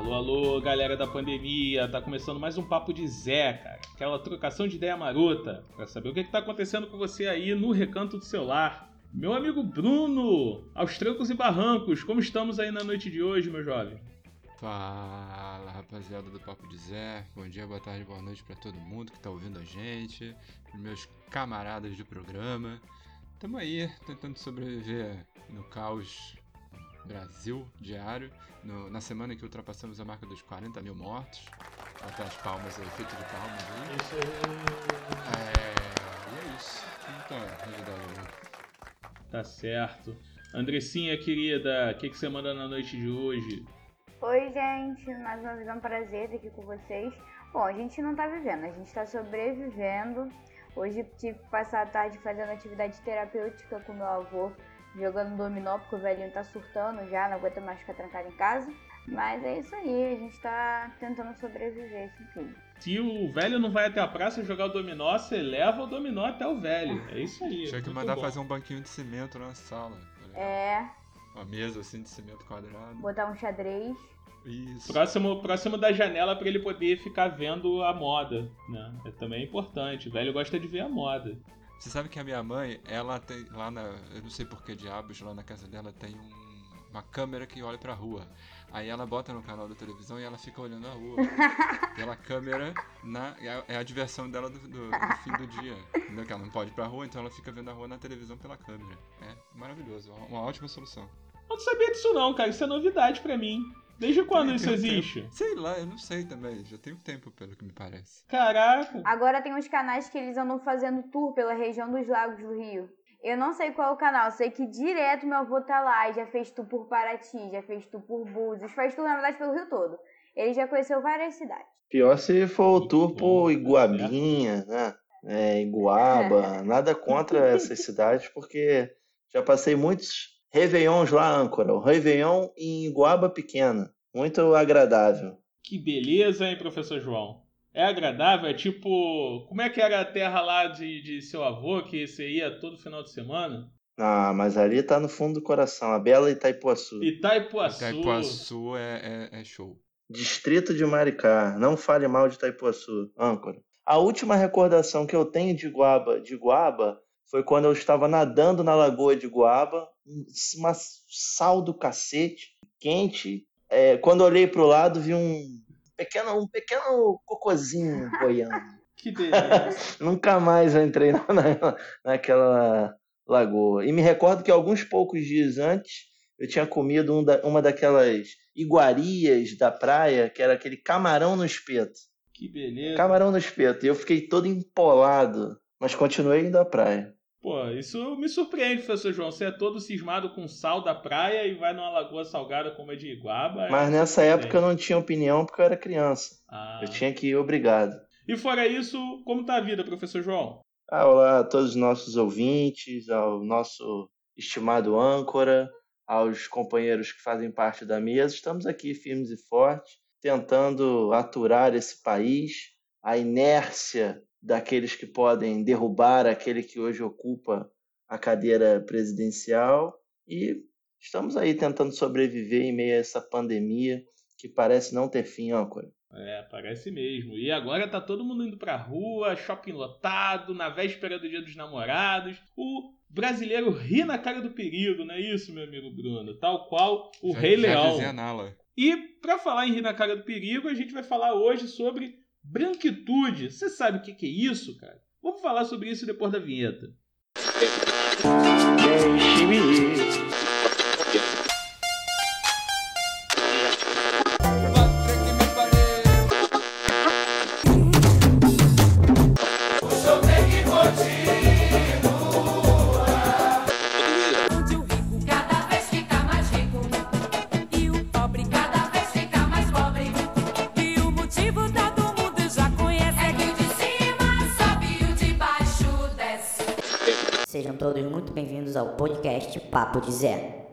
Alô, alô, galera da pandemia, tá começando mais um Papo de Zé, cara. Aquela trocação de ideia marota, pra saber o que, que tá acontecendo com você aí no recanto do seu lar. Meu amigo Bruno, aos trancos e barrancos, como estamos aí na noite de hoje, meu jovem? Fala, rapaziada do Papo de Zé. Bom dia, boa tarde, boa noite para todo mundo que tá ouvindo a gente, meus camaradas do programa. Tamo aí tentando sobreviver no caos Brasil diário, no, na semana em que ultrapassamos a marca dos 40 mil mortos. Até as palmas, o efeito de palmas aí. Isso aí. É, e é isso. Novidade aí. Tá certo. Andressinha, querida, o que, que você manda na noite de hoje? Oi, gente, mais uma vez é um prazer estar aqui com vocês. Bom, a gente não tá vivendo, a gente tá sobrevivendo. Hoje tive que passar a tarde fazendo atividade terapêutica com meu avô, jogando dominó, porque o velhinho tá surtando já, não aguenta mais ficar trancado em casa. Mas é isso aí, a gente tá tentando sobreviver esse fim. Se o velho não vai até a praça jogar o dominó, você leva o dominó até o velho. É isso aí. Tinha que mandar bom. fazer um banquinho de cimento na sala. tá? É, Uma mesa assim de cimento quadrado. botar um xadrez. Isso. Próximo, próximo da janela pra ele poder ficar vendo a moda, né? É também importante. O velho gosta de ver a moda. Você sabe que a minha mãe, ela tem lá na. Eu não sei por que diabos, lá na casa dela tem um- uma câmera que olha pra rua. Aí ela bota no canal da televisão e ela fica olhando a rua. Pela câmera, na, é a- é a diversão dela do, do- do fim do dia. Entendeu? Que ela não pode ir pra rua, então ela fica vendo a rua na televisão pela câmera. É maravilhoso, uma- uma ótima solução. Eu não sabia disso não, cara. Isso é novidade pra mim. Desde quando isso existe? tempo. Sei lá, eu não sei também. Já tem um tempo, pelo que me parece. Caraca. Agora tem uns canais que eles andam fazendo tour pela região dos lagos do Rio. Eu não sei qual é o canal, sei que direto meu avô tá lá e já fez tour por Paraty, já fez tour por Búzios, faz tour na verdade pelo Rio todo. Ele já conheceu várias cidades. Pior se for o tour por tá Iguabinha, né? É, Iguaba, nada contra essas cidades, porque já passei muitos Réveillons lá, âncora. O Réveillon em Iguaba Pequena. Muito agradável. Que beleza, hein, professor João? É agradável, é tipo. Como é que era a terra lá de, de seu avô, que você ia todo final de semana? Ah, mas ali tá no fundo do coração, a bela Itaipuaçu. Itaipuaçu. Itaipuaçu é, é, é show. Distrito de Maricá. Não fale mal de Itaipuaçu, âncora. A última recordação que eu tenho de Iguaba, de Iguaba foi quando eu estava nadando na lagoa de Iguaba, um- uma sal do cacete, quente. É, quando olhei pro lado, vi um pequeno, um pequeno cocôzinho boiando. Que delícia. Nunca mais eu entrei na- naquela lagoa. E me recordo que alguns poucos dias antes eu tinha comido um da- uma daquelas iguarias da praia, que era aquele camarão no espeto. que beleza. Camarão no espeto. E eu fiquei todo empolado, mas continuei indo à praia. Pô, isso me surpreende, professor João. Você é todo cismado com sal da praia e vai numa lagoa salgada como a de Iguaba. é Mas nessa surpreendente. época eu não tinha opinião porque eu era criança. Ah. Eu tinha que ir obrigado. E fora isso, como tá a vida, professor João? Ah, olá a todos os nossos ouvintes, ao nosso estimado âncora, aos companheiros que fazem parte da mesa. Estamos aqui firmes e fortes, tentando aturar esse país, a inércia daqueles que podem derrubar aquele que hoje ocupa a cadeira presidencial e estamos aí tentando sobreviver em meio a essa pandemia que parece não ter fim, âncora. É, parece mesmo. E agora tá todo mundo indo pra rua, shopping lotado, na véspera do dia dos namorados. O brasileiro ri na cara do perigo, não é isso, meu amigo Bruno? Tal qual o Já- Rei já Leão. dizia Nala. E pra falar em rir na cara do perigo, a gente vai falar hoje sobre branquitude. Você sabe o que é isso, cara? Vamos falar sobre isso depois da vinheta. Deixe-me ir. Podcast Papo de Zé.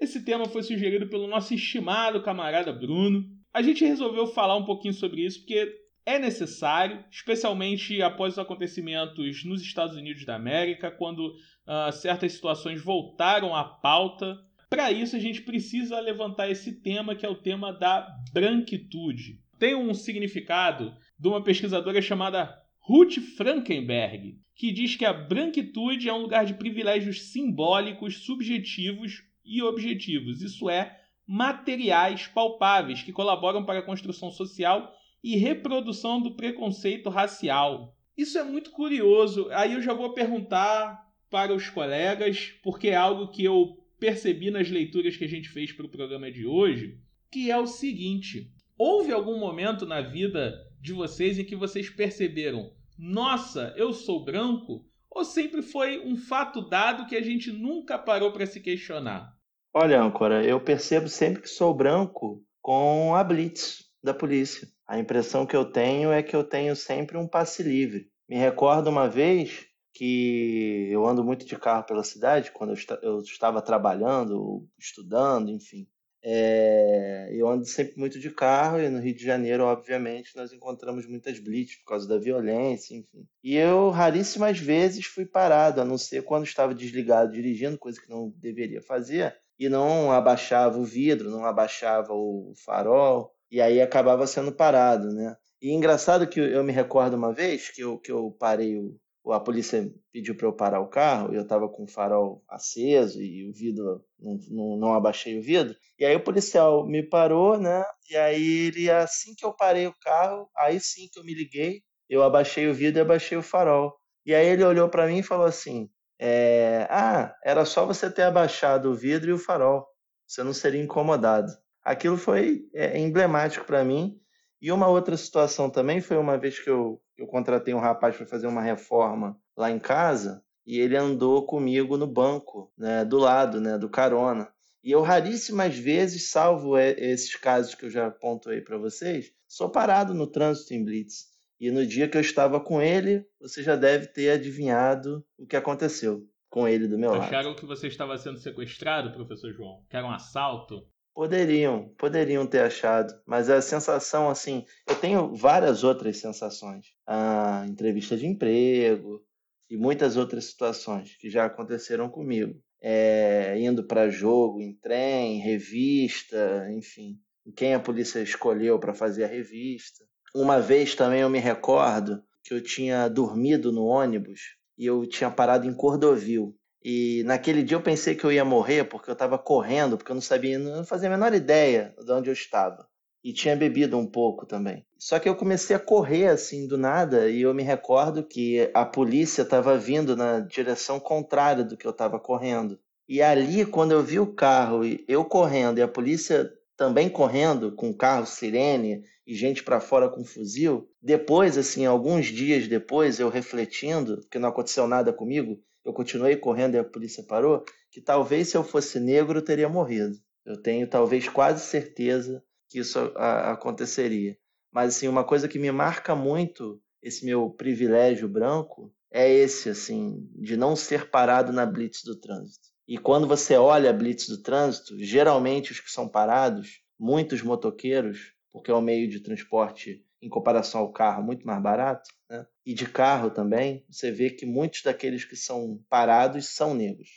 Esse tema foi sugerido pelo nosso estimado camarada Bruno. A gente resolveu falar um pouquinho sobre isso porque é necessário, especialmente após os acontecimentos nos Estados Unidos da América, quando ah, certas situações voltaram à pauta. Para isso, a gente precisa levantar esse tema que é o tema da branquitude. Tem um significado de uma pesquisadora chamada Ruth Frankenberg, que diz que a branquitude é um lugar de privilégios simbólicos, subjetivos e objetivos, isso é, materiais palpáveis que colaboram para a construção social e reprodução do preconceito racial. Isso é muito curioso. Aí eu já vou perguntar para os colegas, porque é algo que eu percebi nas leituras que a gente fez para o programa de hoje, que é o seguinte: houve algum momento na vida de vocês em que vocês perceberam, nossa, eu sou branco? Ou sempre foi um fato dado que a gente nunca parou para se questionar? Olha, âncora, eu percebo sempre que sou branco com a blitz da polícia. A impressão que eu tenho é que eu tenho sempre um passe livre. Me recordo uma vez que eu ando muito de carro pela cidade, quando eu, esta- eu estava trabalhando, estudando, enfim. É, eu ando sempre muito de carro e no Rio de Janeiro, obviamente, nós encontramos muitas blitz por causa da violência, enfim. E eu raríssimas vezes fui parado, a não ser quando estava desligado dirigindo, coisa que não deveria fazer, e não abaixava o vidro, não abaixava o farol, e aí acabava sendo parado, né? E engraçado que eu me recordo uma vez que eu, que eu parei, o, a polícia pediu para eu parar o carro, e eu estava com o farol aceso e o vidro, não, não, não abaixei o vidro. E aí o policial me parou, né? E aí ele, assim que eu parei o carro, aí sim que eu me liguei, eu abaixei o vidro e abaixei o farol. E aí ele olhou para mim e falou assim: é, Ah, era só você ter abaixado o vidro e o farol, você não seria incomodado. Aquilo foi é, emblemático para mim. E uma outra situação também foi uma vez que eu, eu contratei um rapaz para fazer uma reforma lá em casa e ele andou comigo no banco, né, do lado, né, do carona. E eu raríssimas vezes, salvo esses casos que eu já pontuei para vocês, sou parado no trânsito em blitz. E no dia que eu estava com ele, você já deve ter adivinhado o que aconteceu com ele do meu lado. Acharam que você estava sendo sequestrado, professor João? Que era um assalto? Poderiam, poderiam ter achado, mas a sensação assim, eu tenho várias outras sensações. A entrevista de emprego e muitas outras situações que já aconteceram comigo. É, indo para jogo, em trem, revista, enfim, quem a polícia escolheu para fazer a revista. Uma vez também eu me recordo que eu tinha dormido no ônibus e eu tinha parado em Cordovil. E naquele dia eu pensei que eu ia morrer porque eu estava correndo, porque eu não sabia, não fazia a menor ideia de onde eu estava. E tinha bebido um pouco também. Só que eu comecei a correr assim do nada e eu me recordo que a polícia estava vindo na direção contrária do que eu estava correndo. E ali, quando eu vi o carro, eu correndo e a polícia também correndo com carro sirene e gente para fora com fuzil, depois, assim, alguns dias depois, eu refletindo, porque não aconteceu nada comigo, eu continuei correndo e a polícia parou, que talvez se eu fosse negro eu teria morrido. Eu tenho talvez quase certeza que isso a, aconteceria. Mas assim, uma coisa que me marca muito esse meu privilégio branco é esse assim, de não ser parado na blitz do trânsito. E quando você olha a blitz do trânsito, geralmente os que são parados, muitos motoqueiros, porque é um meio de transporte em comparação ao carro muito mais barato, né? e de carro também, você vê que muitos daqueles que são parados são negros.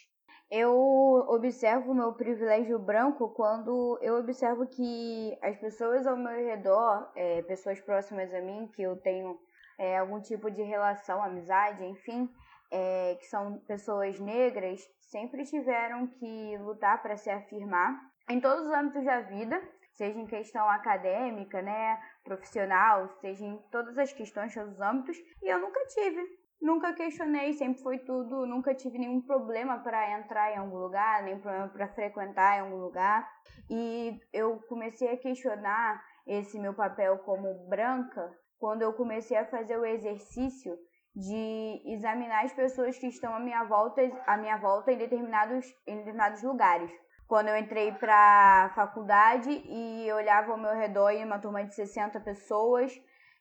Eu observo meu privilégio branco quando eu observo que as pessoas ao meu redor, é, pessoas próximas a mim, que eu tenho é, algum tipo de relação, amizade, enfim, é, que são pessoas negras, sempre tiveram que lutar para se afirmar em todos os âmbitos da vida, seja em questão acadêmica, né, profissional, seja em todas as questões, todos os âmbitos, e eu nunca tive. Nunca questionei, sempre foi tudo, nunca tive nenhum problema para entrar em algum lugar, nem problema para frequentar em algum lugar. E eu comecei a questionar esse meu papel como branca quando eu comecei a fazer o exercício de examinar as pessoas que estão à minha volta, à minha volta em determinados, em determinados lugares. Quando eu entrei para faculdade e olhava ao meu redor em uma turma de 60 pessoas,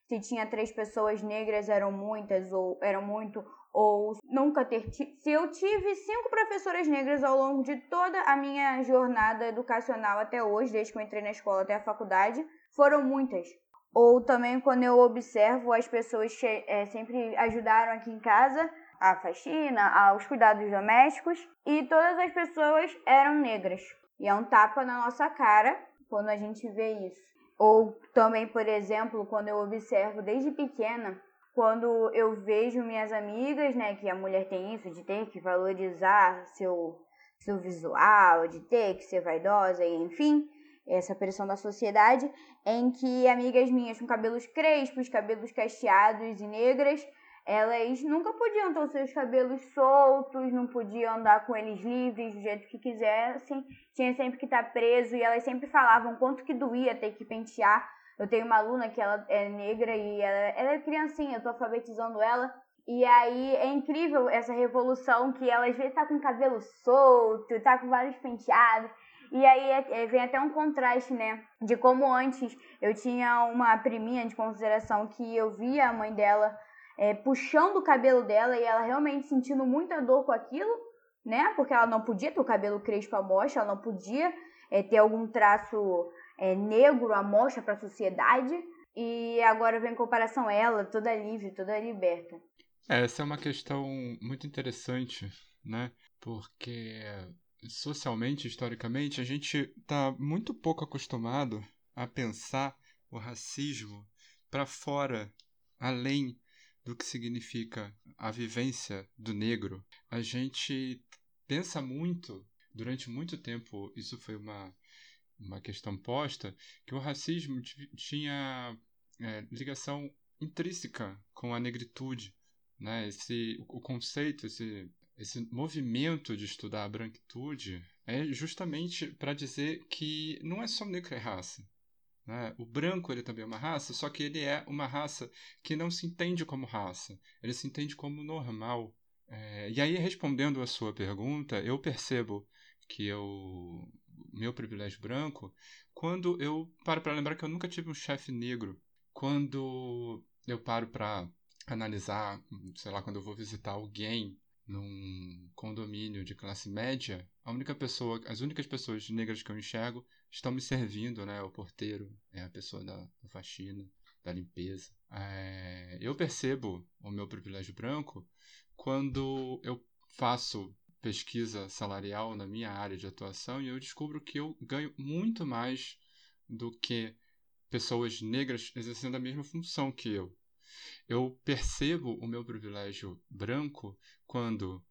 se tinha três pessoas negras eram muitas ou eram muito ou nunca ter ti- se eu tive cinco professoras negras ao longo de toda a minha jornada educacional até hoje, desde que eu entrei na escola até a faculdade, foram muitas. Ou também quando eu observo as pessoas eh, sempre ajudaram aqui em casa, à faxina, aos cuidados domésticos, e todas as pessoas eram negras. E é um tapa na nossa cara quando a gente vê isso. Ou também, por exemplo, quando eu observo desde pequena, quando eu vejo minhas amigas, né, que a mulher tem isso de ter que valorizar seu seu visual, de ter que ser vaidosa e enfim, essa pressão da sociedade, em que amigas minhas com cabelos crespos, cabelos cacheados e negras, elas nunca podiam ter os seus cabelos soltos, não podiam andar com eles livres do jeito que quisessem, tinha sempre que estar preso e elas sempre falavam quanto que doía ter que pentear. Eu tenho uma aluna que ela é negra e ela, ela é criancinha, eu tô alfabetizando ela. E aí é incrível essa revolução que ela às vezes tá com cabelo solto, tá com vários penteados. E aí é, é, vem até um contraste, né? De como antes eu tinha uma priminha de consideração que eu via a mãe dela é, puxando o cabelo dela e ela realmente sentindo muita dor com aquilo, né? Porque ela não podia ter o cabelo crespo à mostra, ela não podia é, ter algum traço é, negro à mostra para a sociedade. E agora vem em comparação ela, toda livre, toda liberta. Essa é uma questão muito interessante, né? Porque socialmente, historicamente, a gente está muito pouco acostumado a pensar o racismo para fora, além do que significa a vivência do negro. A gente pensa muito, durante muito tempo, isso foi uma, uma questão posta, que o racismo tinha é, ligação intrínseca com a negritude. Né? Esse, o conceito, esse esse movimento de estudar a branquitude é justamente para dizer que não é só negro é raça. Né? O branco ele também é uma raça, só que ele é uma raça que não se entende como raça, ele se entende como normal. É, e aí, respondendo a sua pergunta, eu percebo que eu meu privilégio branco quando eu paro para lembrar que eu nunca tive um chefe negro. Quando eu paro para analisar, sei lá, quando eu vou visitar alguém num condomínio de classe média, a única pessoa, as únicas pessoas negras que eu enxergo estão me servindo, né? O porteiro, é a pessoa da, da faxina, da limpeza. É, eu percebo o meu privilégio branco quando eu faço pesquisa salarial na minha área de atuação e eu descubro que eu ganho muito mais do que pessoas negras exercendo a mesma função que eu. Eu percebo o meu privilégio branco quando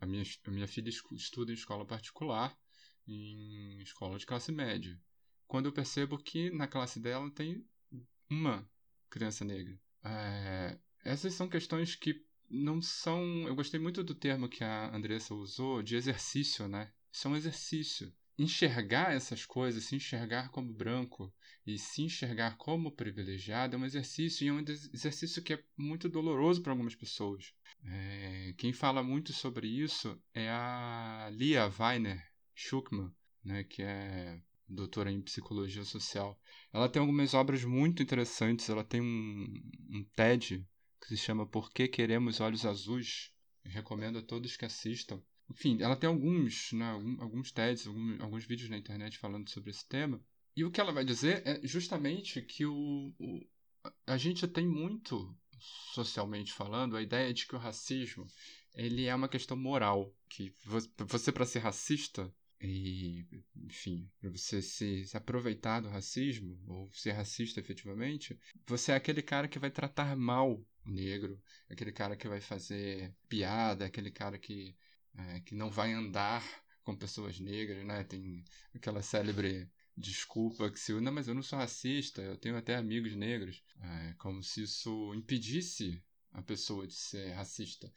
a minha, a minha filha estuda em escola particular, em escola de classe média. Quando eu percebo que na classe dela tem uma criança negra. É, essas são questões que não são. Eu gostei muito do termo que a Andressa usou de exercício, né? Isso é um exercício. Enxergar essas coisas, se enxergar como branco, e se enxergar como privilegiado é um exercício, e é um exercício que é muito doloroso para algumas pessoas. É, quem fala muito sobre isso é a Lia Weiner Schuckmann, né, que é doutora em psicologia social. Ela tem algumas obras muito interessantes. Ela tem um, um TED que se chama Por que Queremos Olhos Azuis. Eu recomendo a todos que assistam. Enfim, ela tem alguns, né, alguns TEDs, alguns, alguns vídeos na internet falando sobre esse tema. E o que ela vai dizer é justamente que o, o, a gente tem muito, socialmente falando, a ideia de que o racismo ele é uma questão moral. Que você, para ser racista, e, enfim, para você se, se, aproveitar do racismo, ou ser racista efetivamente, você é aquele cara que vai tratar mal o negro, aquele cara que vai fazer piada, aquele cara que, é, que não vai andar com pessoas negras, né? Tem aquela célebre desculpa que se não, mas eu não sou racista, eu tenho até amigos negros, é, como se isso impedisse a pessoa de ser racista.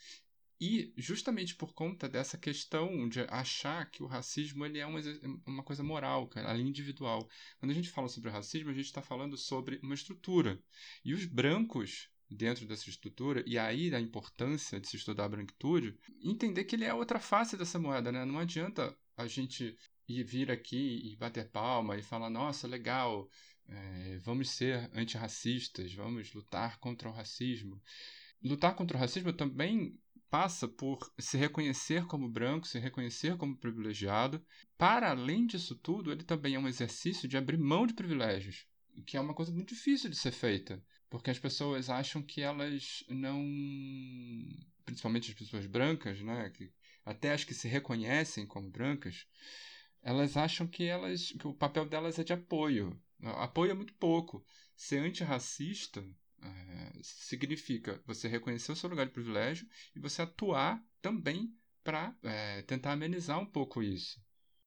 E justamente por conta dessa questão de achar que o racismo ele é uma, uma coisa moral, cara, ali individual. Quando a gente fala sobre racismo, a gente está falando sobre uma estrutura. E os brancos dentro dessa estrutura, e aí a importância de se estudar a branquitude, entender que ele é outra face dessa moeda, né? Não adianta a gente e vir aqui e bater palma e falar: nossa, legal, é, vamos ser antirracistas, vamos lutar contra o racismo. Lutar contra o racismo também passa por se reconhecer como branco, se reconhecer como privilegiado. Para além disso tudo, ele também é um exercício de abrir mão de privilégios, que é uma coisa muito difícil de ser feita, porque as pessoas acham que elas não principalmente as pessoas brancas, né, que até as que se reconhecem como brancas, elas acham que elas que o papel delas é de apoio. Apoio é muito pouco. Ser antirracista é, significa você reconhecer o seu lugar de privilégio e você atuar também para é, tentar amenizar um pouco isso.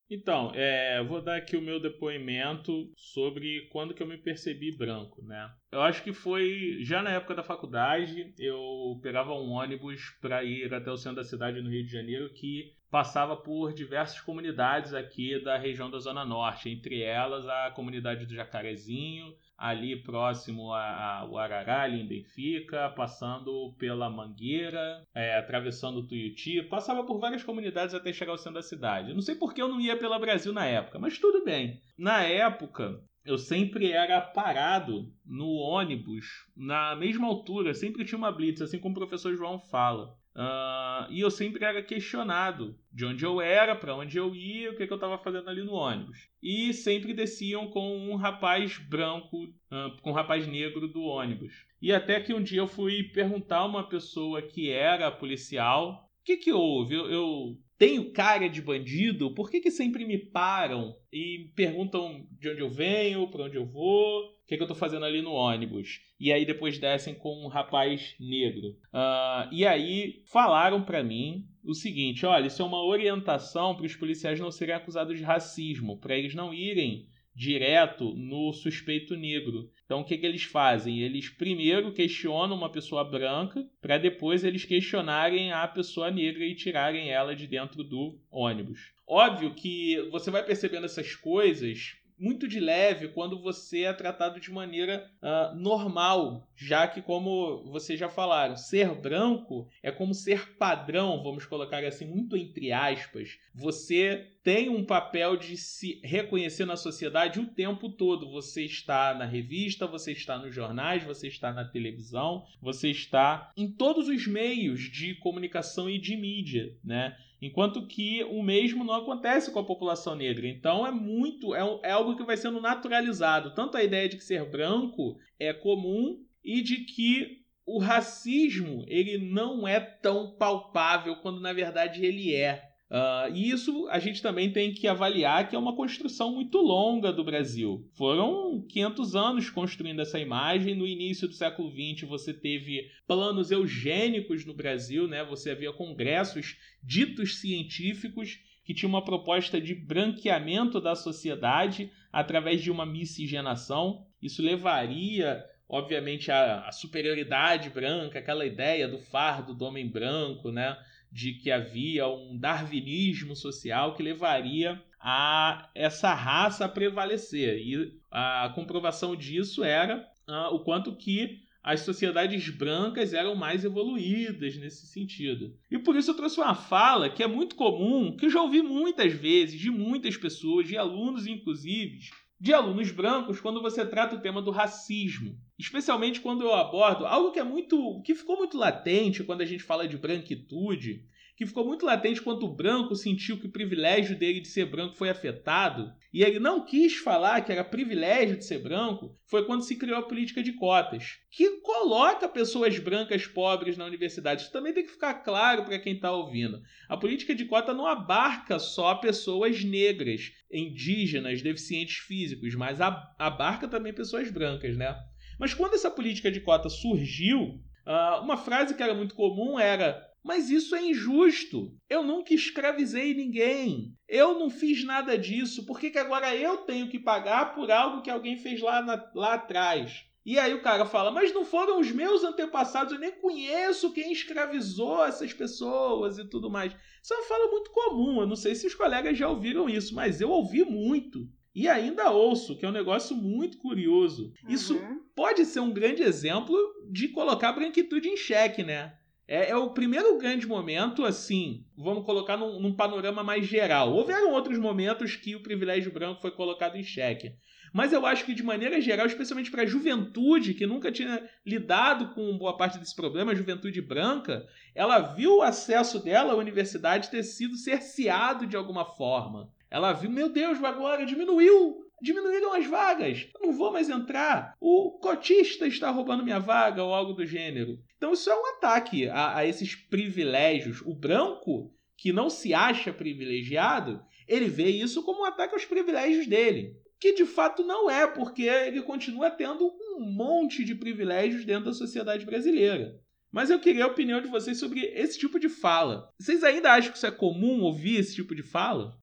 Então, é, eu vou dar aqui o meu depoimento sobre quando que eu me percebi branco, né? Eu acho que foi já na época da faculdade, eu pegava um ônibus para ir até o centro da cidade no Rio de Janeiro que passava por diversas comunidades aqui da região da Zona Norte, entre elas a comunidade do Jacarezinho, ali próximo ao Arará, ali em Benfica, passando pela Mangueira, é, atravessando o Tuiuti, passava por várias comunidades até chegar ao centro da cidade. Não sei por que eu não ia pela Brasil na época, mas tudo bem. Na época, eu sempre era parado no ônibus na mesma altura, sempre tinha uma blitz, assim como o professor João fala. Uh, e eu sempre era questionado de onde eu era, para onde eu ia, o que, que eu estava fazendo ali no ônibus. E sempre desciam com um rapaz branco, uh, com um rapaz negro do ônibus. E até que um dia eu fui perguntar a uma pessoa que era policial: o que, que houve? Eu, eu tenho cara de bandido? Por que, que sempre me param e perguntam de onde eu venho, para onde eu vou? o que, que eu tô fazendo ali no ônibus? E aí depois descem com um rapaz negro. Uh, e aí falaram para mim o seguinte: olha, isso é uma orientação para os policiais não serem acusados de racismo, para eles não irem direto no suspeito negro. Então o que, que eles fazem? Eles primeiro questionam uma pessoa branca para depois eles questionarem a pessoa negra e tirarem ela de dentro do ônibus. Óbvio que você vai percebendo essas coisas muito de leve quando você é tratado de maneira uh, normal, já que, como vocês já falaram, ser branco é como ser padrão, vamos colocar assim, muito entre aspas. Você tem um papel de se reconhecer na sociedade o tempo todo. Você está na revista, você está nos jornais, você está na televisão, você está em todos os meios de comunicação e de mídia, né? Enquanto que o mesmo não acontece com a população negra. Então é muito, é, é algo que vai sendo naturalizado. Tanto a ideia de que ser branco é comum e de que o racismo ele não é tão palpável quando na verdade ele é. Uh, e isso a gente também tem que avaliar que é uma construção muito longa do Brasil. Foram 500 anos construindo essa imagem. No início do século XX, você teve planos eugênicos no Brasil, né? você havia congressos ditos científicos que tinham uma proposta de branqueamento da sociedade através de uma miscigenação. Isso levaria obviamente a, a superioridade branca, aquela ideia do fardo do homem branco, né? De que havia um darwinismo social que levaria a essa raça a prevalecer. E a comprovação disso era uh, o quanto que as sociedades brancas eram mais evoluídas nesse sentido. E por isso eu trouxe uma fala que é muito comum, que eu já ouvi muitas vezes de muitas pessoas, de alunos inclusive, de alunos brancos quando você trata o tema do racismo, especialmente quando eu abordo algo que é muito que ficou muito latente quando a gente fala de branquitude, que ficou muito latente quando o branco sentiu que o privilégio dele de ser branco foi afetado, e ele não quis falar que era privilégio de ser branco, foi quando se criou a política de cotas, que coloca pessoas brancas pobres na universidade. Isso também tem que ficar claro para quem está ouvindo. A política de cota não abarca só pessoas negras, indígenas, deficientes físicos, mas abarca também pessoas brancas, né? Mas quando essa política de cota surgiu, ah, uma frase que era muito comum era mas isso é injusto. Eu nunca escravizei ninguém. Eu não fiz nada disso. Por que, que agora eu tenho que pagar por algo que alguém fez lá, na, lá atrás? E aí o cara fala, mas não foram os meus antepassados, eu nem conheço quem escravizou essas pessoas e tudo mais. Isso é uma fala muito comum, eu não sei se os colegas já ouviram isso, mas eu ouvi muito. E ainda ouço, que é um negócio muito curioso. Uhum. Isso pode ser um grande exemplo de colocar a branquitude em xeque, né? É, é, o primeiro grande momento, assim, vamos colocar num, num, panorama mais geral. Houveram outros momentos que o privilégio branco foi colocado em xeque. Mas eu acho que, de maneira geral, especialmente para a juventude, que nunca tinha lidado com boa parte desse problema, a juventude branca, ela viu o acesso dela à universidade ter sido cerceado de alguma forma. Ela viu, meu Deus, agora diminuiu diminuíram as vagas. Eu não vou mais entrar. O cotista está roubando minha vaga ou algo do gênero. Então isso é um ataque a, a esses privilégios. O branco, que não se acha privilegiado, ele vê isso como um ataque aos privilégios dele. Que de fato não é, porque ele continua tendo um monte de privilégios dentro da sociedade brasileira. Mas eu queria a opinião de vocês sobre esse tipo de fala. Vocês ainda acham que isso é comum ouvir esse tipo de fala?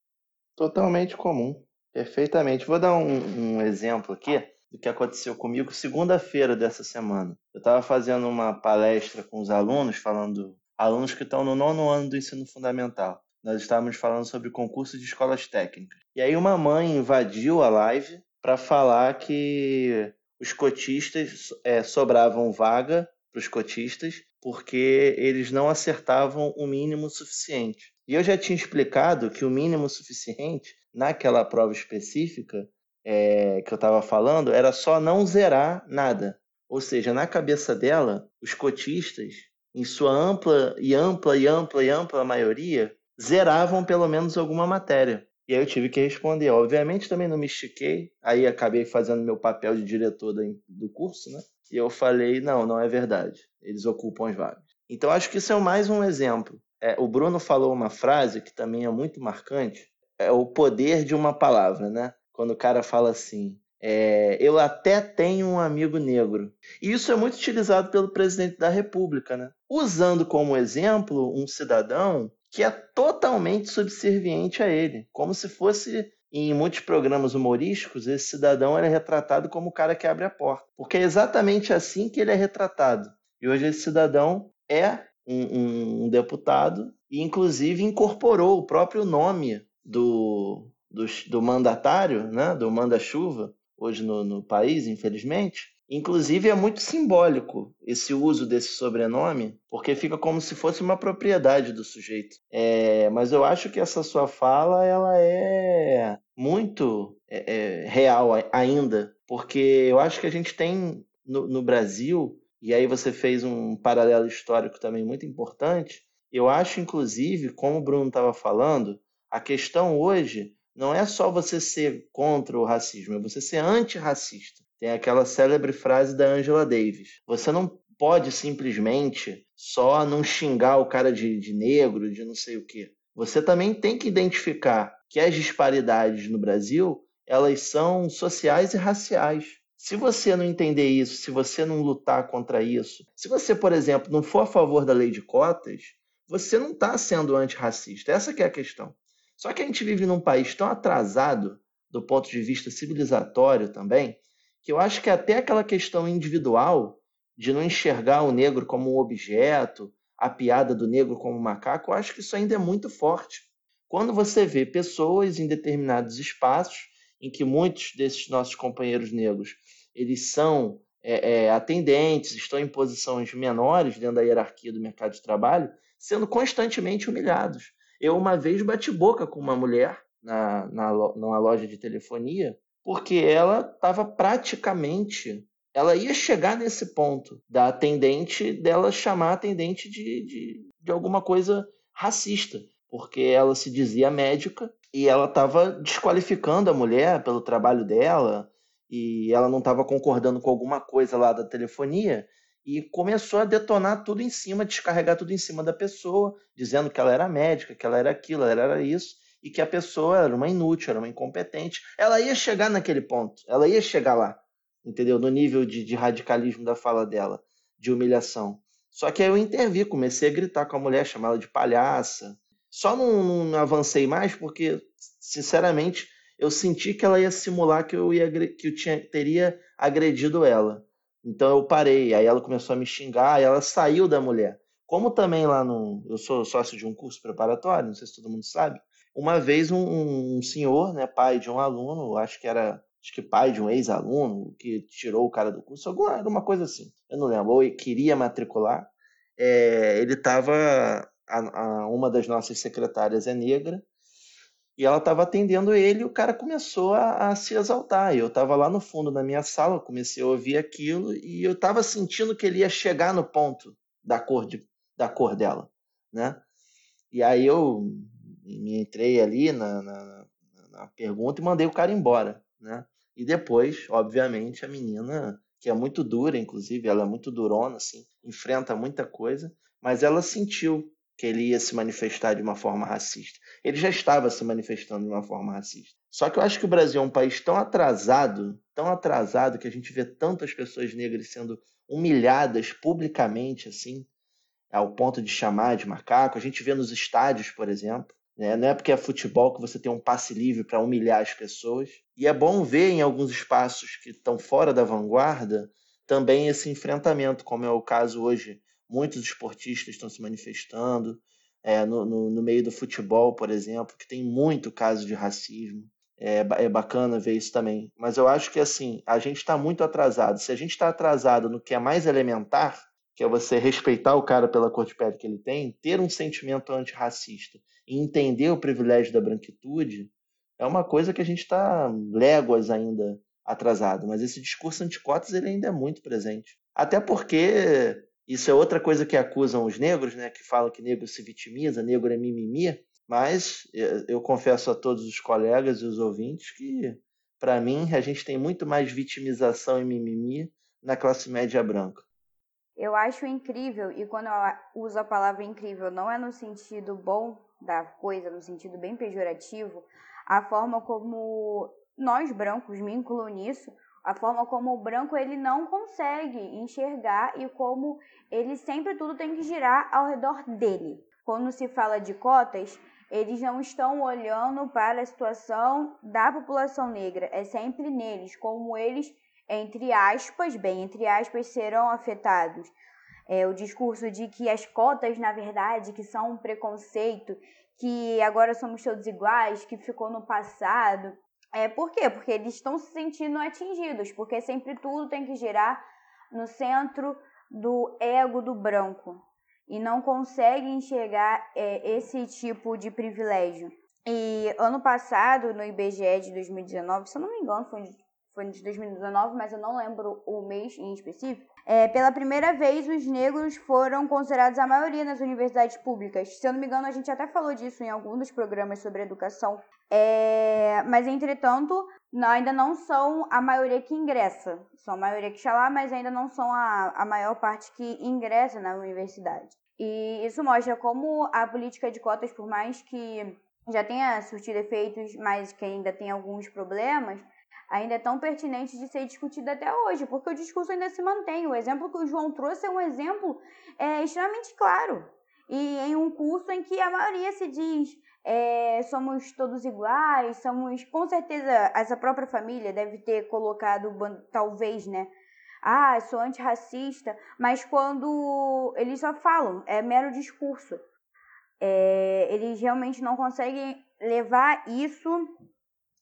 Totalmente comum. Perfeitamente. Vou dar um, um exemplo aqui do que aconteceu comigo segunda-feira dessa semana. Eu estava fazendo uma palestra com os alunos, falando alunos que estão no nono ano do ensino fundamental. Nós estávamos falando sobre concurso de escolas técnicas. E aí uma mãe invadiu a live para falar que os cotistas é, sobravam vaga para os cotistas porque eles não acertavam o mínimo suficiente. E eu já tinha explicado que o mínimo suficiente naquela prova específica é, que eu estava falando era só não zerar nada. Ou seja, na cabeça dela, os cotistas, em sua ampla e ampla e ampla e ampla maioria, zeravam pelo menos alguma matéria. E aí eu tive que responder. Obviamente também não me estiquei, aí acabei fazendo meu papel de diretor do curso, né? E eu falei, não, não é verdade. Eles ocupam as vagas. Então acho que isso é mais um exemplo. É, o Bruno falou uma frase que também é muito marcante, é o poder de uma palavra, né? quando o cara fala assim: é, eu até tenho um amigo negro. E isso é muito utilizado pelo presidente da República, né? usando como exemplo um cidadão que é totalmente subserviente a ele, como se fosse em muitos programas humorísticos, esse cidadão é retratado como o cara que abre a porta. Porque é exatamente assim que ele é retratado. E hoje esse cidadão é um, um, deputado e, inclusive, incorporou o próprio nome do, do, do mandatário, né, do manda-chuva, hoje no, no país, infelizmente. Inclusive, é muito simbólico esse uso desse sobrenome, porque fica como se fosse uma propriedade do sujeito. É, mas eu acho que essa sua fala ela é muito é, é, real ainda, porque eu acho que a gente tem no, no Brasil, e aí você fez um paralelo histórico também muito importante. Eu acho, inclusive, como o Bruno estava falando, a questão hoje não é só você ser contra o racismo, é você ser antirracista. Tem aquela célebre frase da Angela Davis. Você não pode simplesmente só não xingar o cara de, de negro, de não sei o quê. Você também tem que identificar que as disparidades no Brasil elas são sociais e raciais. Se você não entender isso, se você não lutar contra isso, se você, por exemplo, não for a favor da lei de cotas, você não está sendo antirracista. Essa é a questão. Só que a gente vive num país tão atrasado do ponto de vista civilizatório também, que eu acho que até aquela questão individual de não enxergar o negro como um objeto, a piada do negro como um macaco, eu acho que isso ainda é muito forte. Quando você vê pessoas em determinados espaços em que muitos desses nossos companheiros negros eles são é, é, atendentes, estão em posições menores dentro da hierarquia do mercado de trabalho, sendo constantemente humilhados. Eu uma vez bati boca com uma mulher na, na, numa loja de telefonia, porque ela estava praticamente. Ela ia chegar nesse ponto da atendente, dela chamar a atendente de, de, de alguma coisa racista, porque ela se dizia médica e ela estava desqualificando a mulher pelo trabalho dela e ela não estava concordando com alguma coisa lá da telefonia e começou a detonar tudo em cima, descarregar tudo em cima da pessoa, dizendo que ela era médica, que ela era aquilo, ela era isso, e que a pessoa era uma inútil, era uma incompetente. Ela ia chegar naquele ponto, ela ia chegar lá, entendeu? No nível de, de radicalismo da fala dela, de humilhação. Só que aí eu intervi, comecei a gritar com a mulher, chamá-la de palhaça. Só não, não, avancei mais porque, sinceramente, eu senti que ela ia simular que eu, ia, que eu tinha, teria agredido ela. Então eu parei, aí ela começou a me xingar, e ela saiu da mulher. Como também lá no. Eu sou sócio de um curso preparatório, não sei se todo mundo sabe. Uma vez um, um senhor, né, pai de um aluno, acho que era acho que pai de um ex-aluno que tirou o cara do curso, alguma, era uma coisa assim, eu não lembro, ou queria matricular, é, ele estava, uma das nossas secretárias é negra, e ela estava atendendo ele e o cara começou a, a se exaltar. Eu estava lá no fundo da minha sala, comecei a ouvir aquilo e eu estava sentindo que ele ia chegar no ponto da cor, de, da cor dela, né? E aí eu me entrei ali na, na, na pergunta e mandei o cara embora, né? E depois, obviamente, a menina que é muito dura, inclusive, ela é muito durona, assim, enfrenta muita coisa, mas ela sentiu que ele ia se manifestar de uma forma racista. Ele já estava se manifestando de uma forma racista. Só que eu acho que o Brasil é um país tão atrasado, tão atrasado, que a gente vê tantas pessoas negras sendo humilhadas publicamente, assim, ao ponto de chamar de macaco. A gente vê nos estádios, por exemplo. Né? Não é porque é futebol que você tem um passe livre para humilhar as pessoas. E é bom ver em alguns espaços que estão fora da vanguarda também esse enfrentamento, como é o caso hoje. Muitos esportistas estão se manifestando, é, no, no, no, meio do futebol, por exemplo, que tem muito caso de racismo. É, é bacana ver isso também. Mas eu acho que assim, a gente está muito atrasado. Se a gente está atrasado no que é mais elementar, que é você respeitar o cara pela cor de pele que ele tem, ter um sentimento antirracista e entender o privilégio da branquitude, é uma coisa que a gente está léguas ainda atrasado. Mas esse discurso anticotas ele ainda é muito presente. Até porque isso é outra coisa que acusam os negros, né? Que falam que negro se vitimiza, negro é mimimi. Mas eu confesso a todos os colegas e os ouvintes que, para mim, a gente tem muito mais vitimização e mimimi na classe média branca. Eu acho incrível, e quando eu uso a palavra incrível, não é no sentido bom da coisa, no sentido bem pejorativo, a forma como nós brancos, me incluo nisso, a forma como o branco ele não consegue enxergar e como ele sempre tudo tem que girar ao redor dele. Quando se fala de cotas, eles não estão olhando para a situação da população negra, é sempre neles, como eles entre aspas, bem, entre aspas, serão afetados. É, o discurso de que as cotas, na verdade, que são um preconceito, que agora somos todos iguais, que ficou no passado. É, por quê? Porque eles estão se sentindo atingidos, porque sempre tudo tem que girar no centro do ego do branco e não conseguem enxergar é, esse tipo de privilégio. E ano passado, no IBGE de 2019, se eu não me engano, foi foi de 2019, mas eu não lembro o mês em específico. É, pela primeira vez, os negros foram considerados a maioria nas universidades públicas. Se eu não me engano, a gente até falou disso em algum dos programas sobre educação. É, mas, entretanto, não, ainda não são a maioria que ingressa. São a maioria que está lá, mas ainda não são a, a maior parte que ingressa na universidade. E isso mostra como a política de cotas, por mais que já tenha surtido efeitos, mas que ainda tem alguns problemas, ainda é tão pertinente de ser discutido até hoje, porque o discurso ainda se mantém. O exemplo que o João trouxe é um exemplo é, extremamente claro. E em um curso em que a maioria se diz é, somos todos iguais, somos. Com certeza, essa própria família deve ter colocado, talvez, né? Ah, sou antirracista, mas quando eles só falam, é mero discurso. É, eles realmente não conseguem levar isso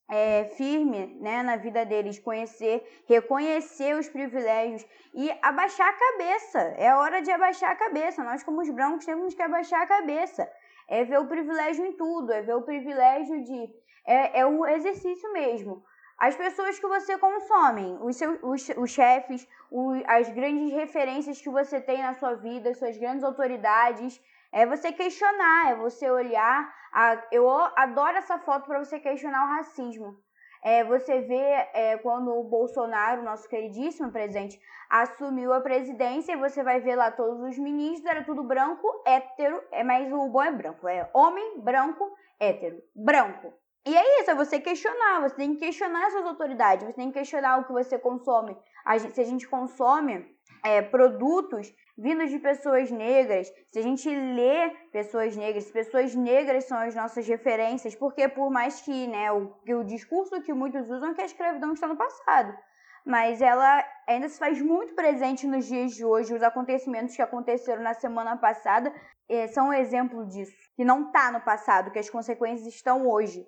é, firme né, na vida deles, conhecer, reconhecer os privilégios e abaixar a cabeça. É hora de abaixar a cabeça. Nós, como os brancos, temos que abaixar a cabeça. É ver o privilégio em tudo, é ver o privilégio de. É, é o exercício mesmo. As pessoas que você consome, os, seus, os, os chefes, as grandes referências que você tem na sua vida, suas grandes autoridades, é você questionar, é você olhar. A, eu adoro essa foto para você questionar o racismo. É, você vê é, quando o Bolsonaro, nosso queridíssimo presidente, assumiu a presidência, e você vai ver lá todos os ministros, era tudo branco, hétero, é, mas o bom é branco, é homem, branco, hétero, branco. E é isso, é você questionar, você tem que questionar suas autoridades, você tem que questionar o que você consome. A gente, se a gente consome é, produtos vindos de pessoas negras, se a gente lê pessoas negras, pessoas negras são as nossas referências, porque por mais que, né, o, o discurso que muitos usam é que a escravidão está no passado, mas ela ainda se faz muito presente nos dias de hoje, os acontecimentos que aconteceram na semana passada é, são um exemplo disso, que não está no passado, que as consequências estão hoje.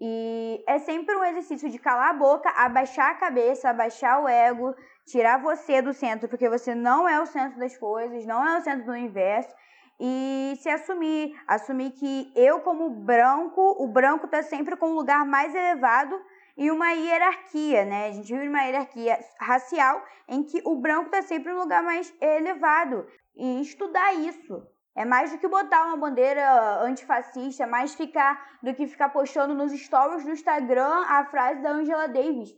E é sempre um exercício de calar a boca, abaixar a cabeça, abaixar o ego, tirar você do centro, porque você não é o centro das coisas, não é o centro do universo, e se assumir, assumir que eu como branco, o branco está sempre com um lugar mais elevado e uma hierarquia, né? A gente vive uma hierarquia racial em que o branco está sempre no lugar mais elevado e estudar isso. É mais do que botar uma bandeira antifascista, é mais ficar do que ficar postando nos stories do Instagram a frase da Angela Davis.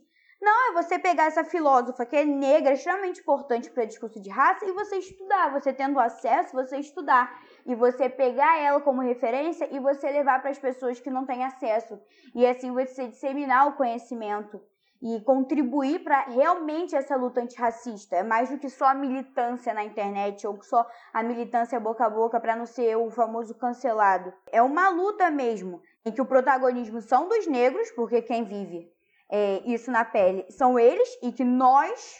Não, é você pegar essa filósofa que é negra, extremamente importante para discurso de raça, e você estudar. Você tendo acesso, você estudar. E você pegar ela como referência e você levar para as pessoas que não têm acesso. E assim você disseminar o conhecimento e contribuir para realmente essa luta antirracista. É mais do que só a militância na internet ou só a militância boca a boca para não ser o famoso cancelado. É uma luta mesmo, em que o protagonismo são dos negros, porque quem vive é, isso na pele são eles, e que nós,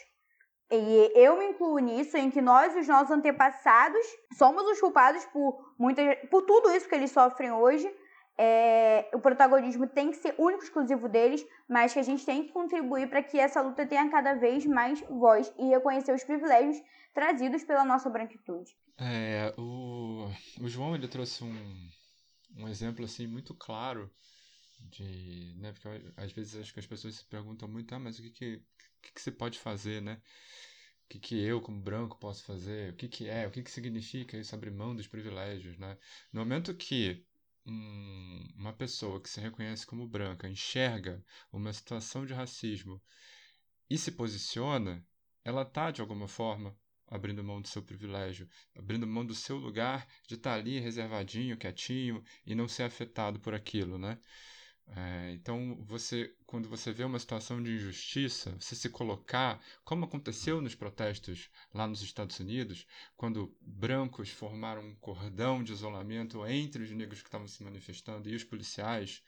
e eu me incluo nisso, em que nós, os nossos antepassados, somos os culpados por, muitas, por tudo isso que eles sofrem hoje é, o protagonismo tem que ser único, exclusivo deles, mas que a gente tem que contribuir para que essa luta tenha cada vez mais voz e reconhecer os privilégios trazidos pela nossa branquitude. É, o, o João ele trouxe um, um exemplo assim muito claro de, né, porque às vezes acho que as pessoas se perguntam muito, ah, mas o que que, que, que você pode fazer, né? O que, que eu, como branco, posso fazer? O que, que é? O que, que significa isso abrir mão dos privilégios, né? No momento que um, uma pessoa que se reconhece como branca enxerga uma situação de racismo e se posiciona, ela está, de alguma forma, abrindo mão do seu privilégio, abrindo mão do seu lugar de estar tá ali reservadinho, quietinho e não ser afetado por aquilo, né? É, então, você, quando você vê uma situação de injustiça, você se colocar, como aconteceu nos protestos lá nos Estados Unidos, quando brancos formaram um cordão de isolamento entre os negros que estavam se manifestando e os policiais,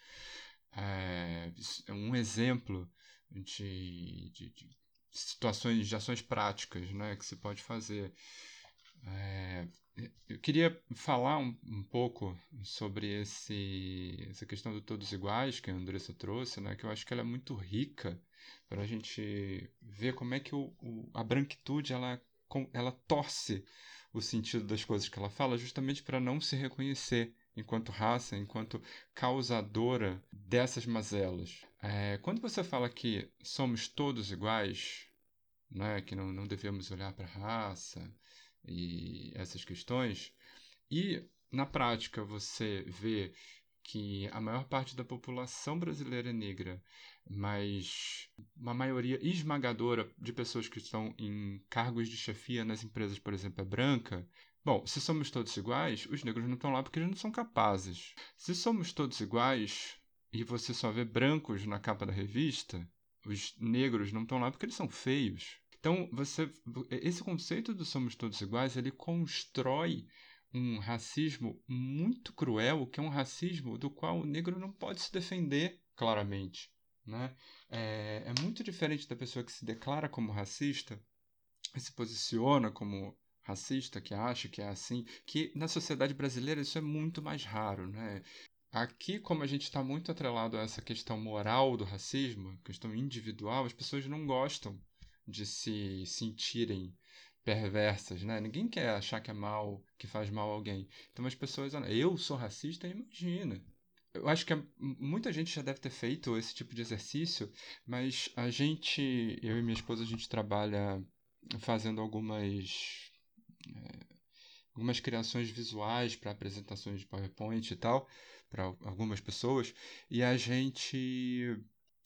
é, é um exemplo de, de, de situações, de ações práticas né, que se pode fazer. É, eu queria falar um, um, pouco sobre esse, essa questão do todos iguais que a Andressa trouxe, né, que eu acho que ela é muito rica para a gente ver como é que o, o, a branquitude ela, ela torce o sentido das coisas que ela fala justamente para não se reconhecer enquanto raça, enquanto causadora dessas mazelas. É, quando você fala que somos todos iguais, né, que não, não devemos olhar para a raça, e essas questões. E na prática você vê que a maior parte da população brasileira é negra, mas uma maioria esmagadora de pessoas que estão em cargos de chefia nas empresas, por exemplo, é branca. Bom, se somos todos iguais, os negros não estão lá porque eles não são capazes. Se somos todos iguais e você só vê brancos na capa da revista, os negros não estão lá porque eles são feios. Então, você, esse conceito do somos todos iguais, ele constrói um racismo muito cruel, que é um racismo do qual o negro não pode se defender claramente. Né? É, é muito diferente da pessoa que se declara como racista, que se posiciona como racista, que acha que é assim, que na sociedade brasileira isso é muito mais raro. Né? Aqui, como a gente está muito atrelado a essa questão moral do racismo, questão individual, as pessoas não gostam de se sentirem perversas, né? Ninguém quer achar que é mal, que faz mal a alguém. Então as pessoas, eu sou racista, imagina. Eu acho que muita gente já deve ter feito esse tipo de exercício, mas a gente, eu e minha esposa, a gente trabalha fazendo algumas é, algumas criações visuais para apresentações de PowerPoint e tal, para algumas pessoas, e a gente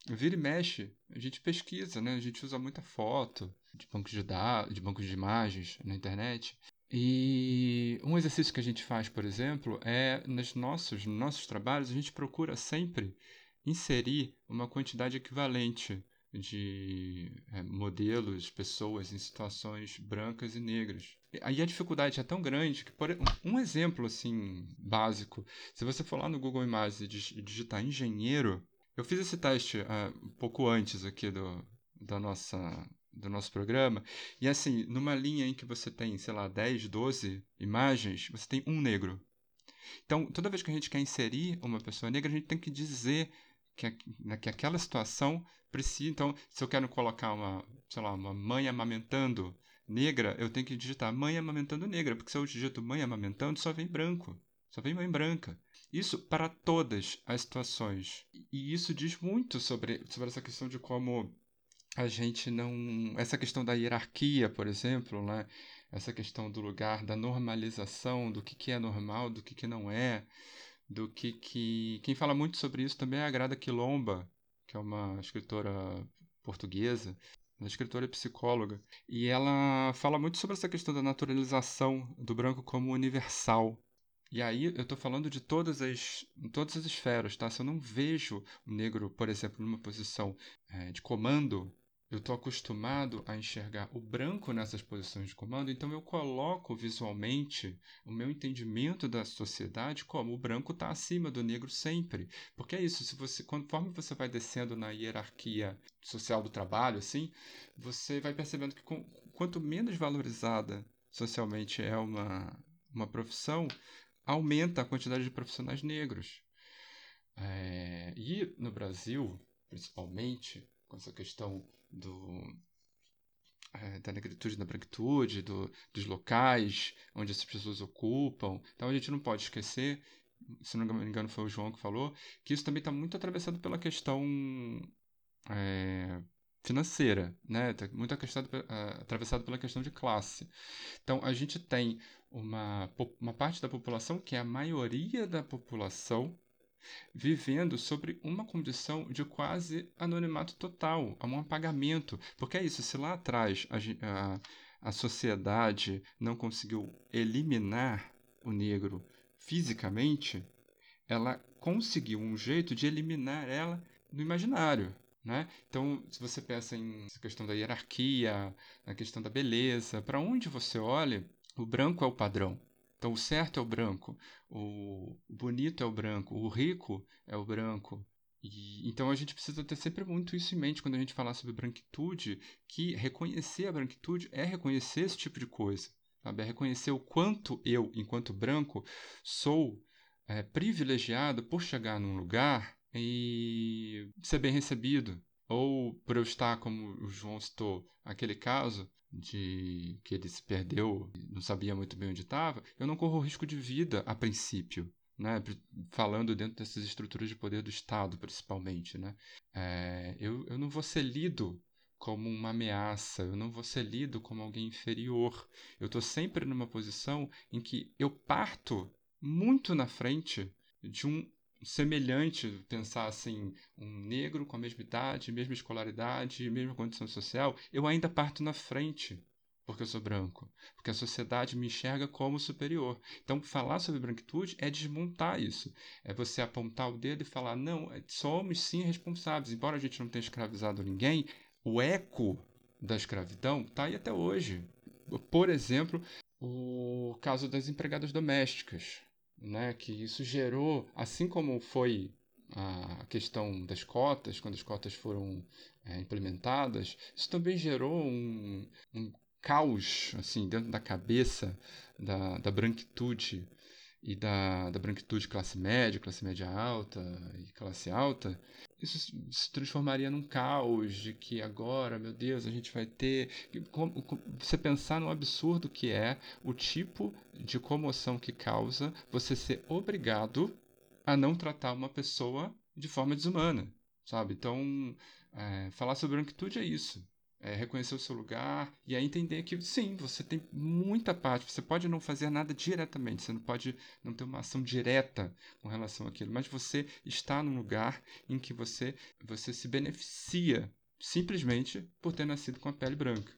vira e mexe, a gente pesquisa, né? A gente usa muita foto de bancos de dados, de bancos de imagens na internet. E um exercício que a gente faz, por exemplo, é nos nossos, nos nossos trabalhos, a gente procura sempre inserir uma quantidade equivalente de é, modelos, pessoas em situações brancas e negras. Aí a dificuldade é tão grande que, por um exemplo assim básico, se você for lá no Google Imagens e digitar engenheiro, eu fiz esse teste uh, um pouco antes aqui do, da nossa, do nosso programa, e assim, numa linha em que você tem, sei lá, 10, 12 imagens, você tem um negro. Então, toda vez que a gente quer inserir uma pessoa negra, a gente tem que dizer que, né, que aquela situação precisa. Então, se eu quero colocar uma, sei lá, uma mãe amamentando negra, eu tenho que digitar mãe amamentando negra, porque se eu digito mãe amamentando, só vem branco, só vem mãe branca. Isso para todas as situações. E isso diz muito sobre, sobre essa questão de como a gente não. Essa questão da hierarquia, por exemplo, né? essa questão do lugar, da normalização, do que, que é normal, do que, que não é, do que, que. Quem fala muito sobre isso também é a Grada Quilomba, que é uma escritora portuguesa. É escritora e psicóloga. E ela fala muito sobre essa questão da naturalização do branco como universal. E aí eu estou falando de todas as, todas as esferas, tá? Se eu não vejo o negro, por exemplo, numa posição é, de comando, eu estou acostumado a enxergar o branco nessas posições de comando, então eu coloco visualmente o meu entendimento da sociedade como o branco está acima do negro sempre. Porque é isso, se você, conforme você vai descendo na hierarquia social do trabalho, assim, você vai percebendo que com, quanto menos valorizada socialmente é uma, uma profissão, aumenta a quantidade de profissionais negros. É, e no Brasil, principalmente, com essa questão do, é, da negritude, da branquitude, do, dos locais onde essas pessoas ocupam. Então a gente não pode esquecer, se não me engano foi o João que falou, que isso também está muito atravessado pela questão é, financeira, né? Tá muito atravessado pela questão de classe. Então a gente tem uma, uma parte da população que é a maioria da população vivendo sobre uma condição de quase anonimato total, um apagamento. Porque é isso, se lá atrás a, a, a sociedade não conseguiu eliminar o negro fisicamente, ela conseguiu um jeito de eliminar ela no imaginário. Né? Então, se você pensa em questão da hierarquia, na questão da beleza, para onde você olha, o branco é o padrão. Então, o certo é o branco, o bonito é o branco, o rico é o branco. E, então, a gente precisa ter sempre muito isso em mente quando a gente falar sobre branquitude, que reconhecer a branquitude é reconhecer esse tipo de coisa. Sabe? É reconhecer o quanto eu, enquanto branco, sou é, privilegiado por chegar num lugar e ser bem recebido. Ou por eu estar, como o João citou, aquele caso, de que ele se perdeu, não sabia muito bem onde estava, eu não corro risco de vida a princípio. Né, falando dentro dessas estruturas de poder do Estado, principalmente. Né? É, eu, eu não vou ser lido como uma ameaça, eu não vou ser lido como alguém inferior. Eu estou sempre numa posição em que eu parto muito na frente de um semelhante, pensar assim, um negro com a mesma idade, mesma escolaridade, mesma condição social, eu ainda parto na frente porque eu sou branco, porque a sociedade me enxerga como superior. Então, falar sobre branquitude é desmontar isso. É você apontar o dedo e falar: não, é, somos sim responsáveis. Embora a gente não tenha escravizado ninguém, o eco da escravidão está aí até hoje. Por exemplo, o caso das empregadas domésticas né, que isso gerou, assim como foi a questão das cotas, quando as cotas foram é, implementadas, isso também gerou um, um, caos assim dentro da cabeça da, da branquitude e da, da branquitude classe média, classe média alta e classe alta, isso se transformaria num caos de que agora, meu Deus, a gente vai ter. Você pensar no absurdo que é o tipo de comoção que causa você ser obrigado a não tratar uma pessoa de forma desumana, sabe? Então, é, falar sobre branquitude é isso é, reconhecer o seu lugar e aí entender que sim, você tem muita parte. Você pode não fazer nada diretamente, você não pode não ter uma ação direta com relação àquilo, mas você está num lugar em que você, você se beneficia simplesmente por ter nascido com a pele branca.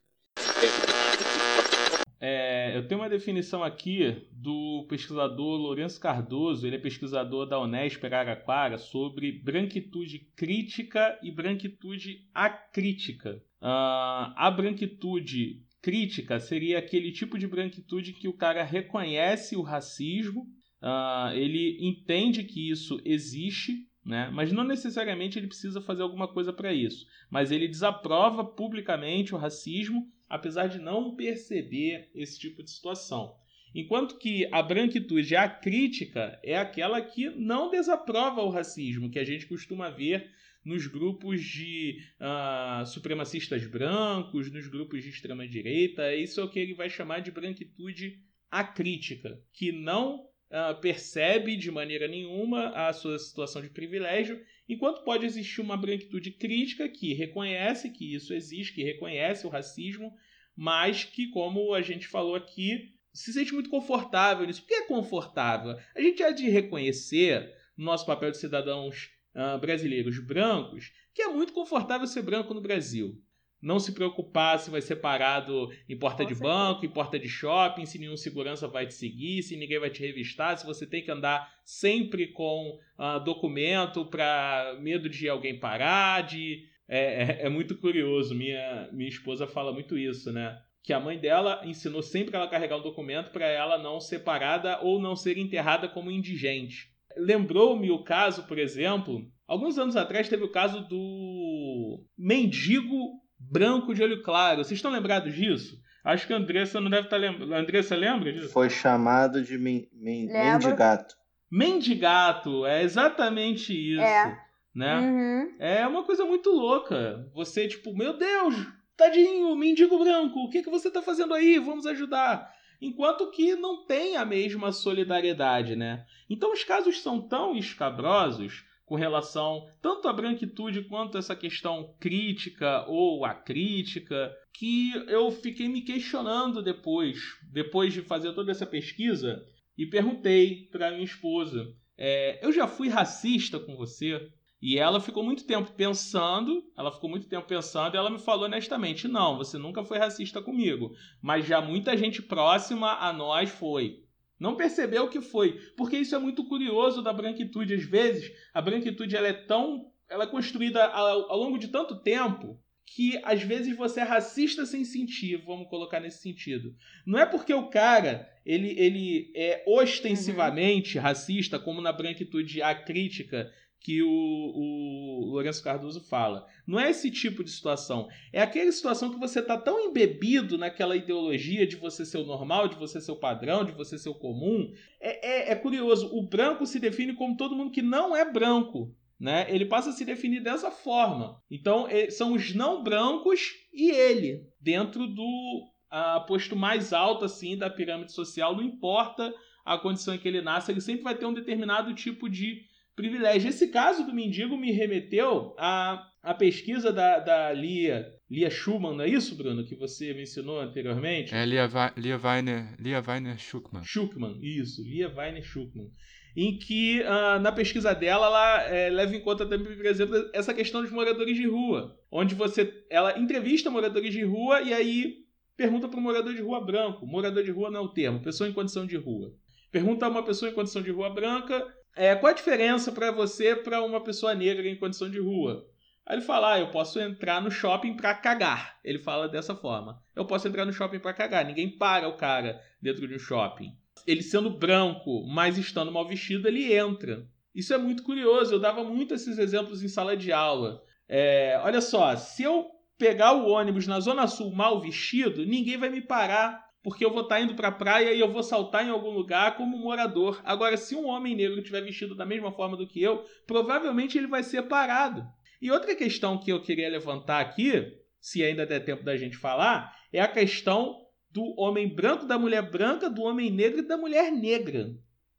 É, eu tenho uma definição aqui do pesquisador Lourenço Cardoso, ele é pesquisador da Unesp Araraquara, sobre branquitude crítica e branquitude acrítica. Uh, a branquitude crítica seria aquele tipo de branquitude que o cara reconhece o racismo, uh, ele entende que isso existe, né? mas não necessariamente ele precisa fazer alguma coisa para isso. Mas ele desaprova publicamente o racismo apesar de não perceber esse tipo de situação. Enquanto que a branquitude acrítica é aquela que não desaprova o racismo, que a gente costuma ver nos grupos de uh, supremacistas brancos, nos grupos de extrema-direita. Isso é o que ele vai chamar de branquitude acrítica, que não uh, percebe de maneira nenhuma a sua situação de privilégio Enquanto pode existir uma branquitude crítica que reconhece que isso existe, que reconhece o racismo, mas que, como a gente falou aqui, se sente muito confortável nisso. Por que é confortável? A gente há de reconhecer no nosso papel de cidadãos ah, brasileiros brancos que é muito confortável ser branco no Brasil. Não se preocupar se vai ser parado em porta Com de certeza. banco, em porta de shopping, se nenhum segurança vai te seguir, se ninguém vai te revistar, se você tem que andar sempre com ah, documento para medo de alguém parar, de é, é- é muito curioso. Minha, minha esposa fala muito isso, né? Que a mãe dela ensinou sempre ela a carregar um documento para ela não ser parada ou não ser enterrada como indigente. Lembrou-me o caso, por exemplo, alguns anos atrás teve o caso do mendigo branco de olho claro. Vocês estão lembrados disso? Acho que a Andressa não deve estar lembrando. A Andressa lembra disso? Foi chamado de men men Lembro. mendigato. Mendigato, é exatamente isso. É. Né? Uhum. É uma coisa muito louca. Você, tipo, meu Deus, tadinho, mendigo branco, o que, que você tá fazendo aí? Vamos ajudar. Enquanto que não tem a mesma solidariedade, né? Então os casos são tão escabrosos com relação tanto à branquitude quanto a essa questão crítica ou acrítica, que eu fiquei me questionando depois, depois de fazer toda essa pesquisa, e perguntei para minha esposa: é, eu já fui racista com você? E ela ficou muito tempo pensando, ela ficou muito tempo pensando e ela me falou honestamente: não, você nunca foi racista comigo, mas já muita gente próxima a nós foi. Não percebeu que foi, porque isso é muito curioso da branquitude. Às vezes, a branquitude ela é tão. Ela é construída ao, ao longo de tanto tempo que às vezes você é racista sem sentir, vamos colocar nesse sentido. Não é porque o cara ele, ele é ostensivamente racista, como na branquitude acrítica que o, o Lourenço Cardoso fala. Não é esse tipo de situação. É aquela situação que você tá tão embebido naquela ideologia de você ser o normal, de você ser o padrão, de você ser o comum. É, é, é curioso. O branco se define como todo mundo que não é branco. Né? Ele passa a se definir dessa forma. Então, eh, são os não brancos e ele, dentro do ah, posto mais alto assim da pirâmide social, não importa a condição em que ele nasce, ele sempre vai ter um determinado tipo de privilégio. Esse caso do mendigo me remeteu à, à pesquisa da, da Lia, Lia Schumann, não é isso, Bruno, que você mencionou anteriormente? É Lia, Lia Weiner, Lia Weiner Schuckmann. Schuckmann, isso, Lia Weiner Schuckmann. Em que, ah, na pesquisa dela, ela eh, leva em conta também, por exemplo, essa questão dos moradores de rua. Onde você. Ela entrevista moradores de rua e aí pergunta para um morador de rua branco. Morador de rua não é o termo, pessoa em condição de rua. Pergunta a uma pessoa em condição de rua branca é, qual a diferença para você para uma pessoa negra em condição de rua. Aí ele fala, ah, eu posso entrar no shopping para cagar. Ele fala dessa forma. Eu posso entrar no shopping para cagar. Ninguém para o cara dentro de um shopping. Ele sendo branco, mas estando mal vestido, ele entra. Isso é muito curioso. Eu dava muito esses exemplos em sala de aula. É, olha só, se eu pegar o ônibus na Zona Sul mal vestido, ninguém vai me parar. Porque eu vou estar indo para a praia e eu vou saltar em algum lugar como morador. Agora, se um homem negro estiver vestido da mesma forma do que eu, provavelmente ele vai ser parado. E outra questão que eu queria levantar aqui, se ainda der tempo da gente falar, é a questão do homem branco, da mulher branca, do homem negro e da mulher negra.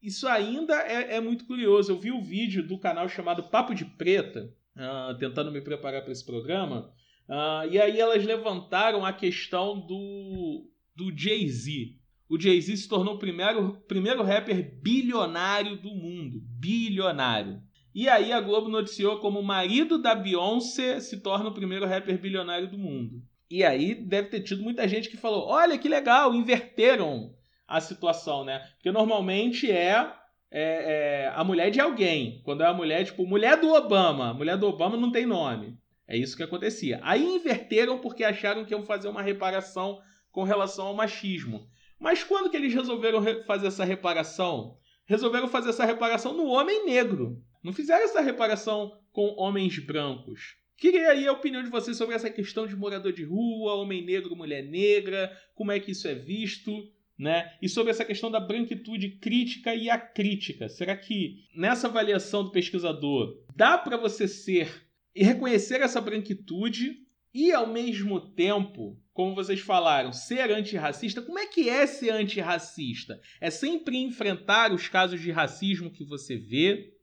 Isso ainda é, é muito curioso. Eu vi o vídeo do canal chamado Papo de Preta, ah, tentando me preparar para esse programa, ah, e aí elas levantaram a questão do, do Jay-Z. O Jay-Z se tornou o primeiro, primeiro rapper bilionário do mundo. Bilionário. E aí a Globo noticiou como o marido da Beyoncé se torna o primeiro rapper bilionário do mundo. E aí deve ter tido muita gente que falou: olha que legal, inverteram a situação, né? Porque normalmente é, é, é a mulher de alguém. Quando é a mulher, tipo, mulher do Obama. Mulher do Obama não tem nome. É isso que acontecia. Aí inverteram porque acharam que iam fazer uma reparação com relação ao machismo. Mas quando que eles resolveram re- fazer essa reparação? Resolveram fazer essa reparação no homem negro. Não fizeram essa reparação com homens brancos. Queria aí a opinião de vocês sobre essa questão de morador de rua, homem negro, mulher negra, como é que isso é visto, né? E sobre essa questão da branquitude crítica e acrítica. Será que nessa avaliação do pesquisador dá para você ser e reconhecer essa branquitude e ao mesmo tempo, como vocês falaram, ser antirracista? Como é que é ser antirracista? É sempre enfrentar os casos de racismo que você vê,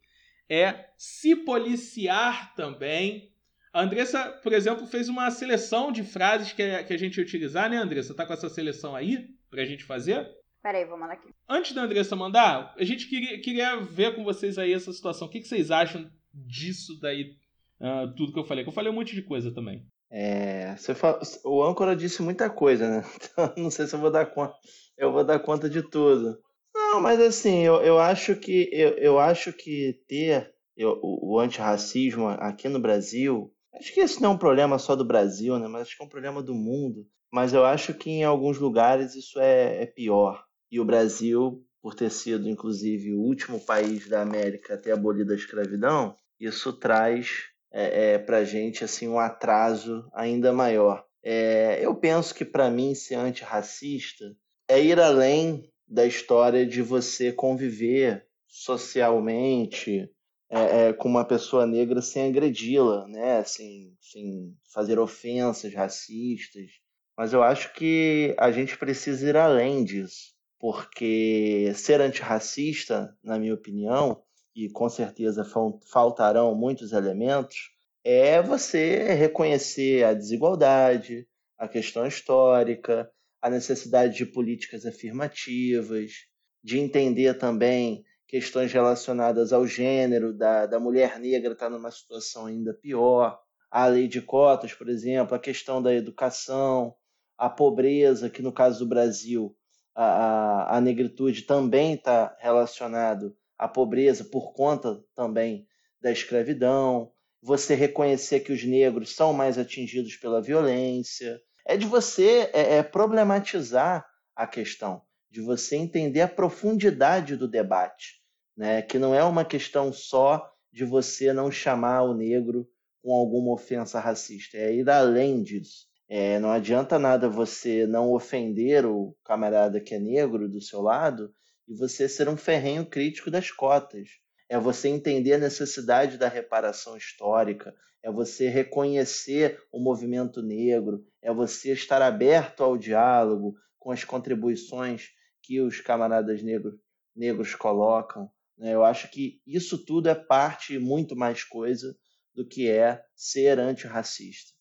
é se policiar também. A Andressa, por exemplo, fez uma seleção de frases que a, que a gente ia utilizar, né, Andressa? Tá com essa seleção aí pra gente fazer? Peraí, vou mandar aqui. Antes da Andressa mandar, a gente queria, queria ver com vocês aí essa situação. O que, que vocês acham disso daí, uh, tudo que eu falei. Que eu falei um monte de coisa também. É, fala, o âncora disse muita coisa, né? Então, não sei se eu vou dar conta. Eu vou dar conta de tudo. Não, mas assim, eu, eu acho que eu, eu acho que ter eu, o, o antirracismo aqui no Brasil, acho que esse não é um problema só do Brasil, né? Mas acho que é um problema do mundo. Mas eu acho que em alguns lugares isso é, é pior. E o Brasil, por ter sido, inclusive, o último país da América a ter abolido a escravidão, isso traz é, é, para gente assim um atraso ainda maior. É, eu penso que para mim ser antirracista é ir além da história de você conviver socialmente é, é, com uma pessoa negra sem agredi-la, né? sem, sem fazer ofensas racistas. Mas eu acho que a gente precisa ir além disso, porque ser antirracista, na minha opinião, e com certeza faltarão muitos elementos, é você reconhecer a desigualdade, a questão histórica, a necessidade de políticas afirmativas, de entender também questões relacionadas ao gênero, da, da mulher negra estar tá numa situação ainda pior, a lei de cotas, por exemplo, a questão da educação, a pobreza, que no caso do Brasil, a, a, a negritude também está relacionado à pobreza por conta também da escravidão, você reconhecer que os negros são mais atingidos pela violência, é de você é, é problematizar a questão, de você entender a profundidade do debate, né? que não é uma questão só de você não chamar o negro com alguma ofensa racista, é ir além disso. É, não adianta nada você não ofender o camarada que é negro do seu lado e você ser um ferrenho crítico das cotas. É você entender a necessidade da reparação histórica, é você reconhecer o movimento negro, é você estar aberto ao diálogo com as contribuições que os camaradas negros, negros colocam. Né? Eu acho que isso tudo é parte e muito mais coisa do que é ser antirracista.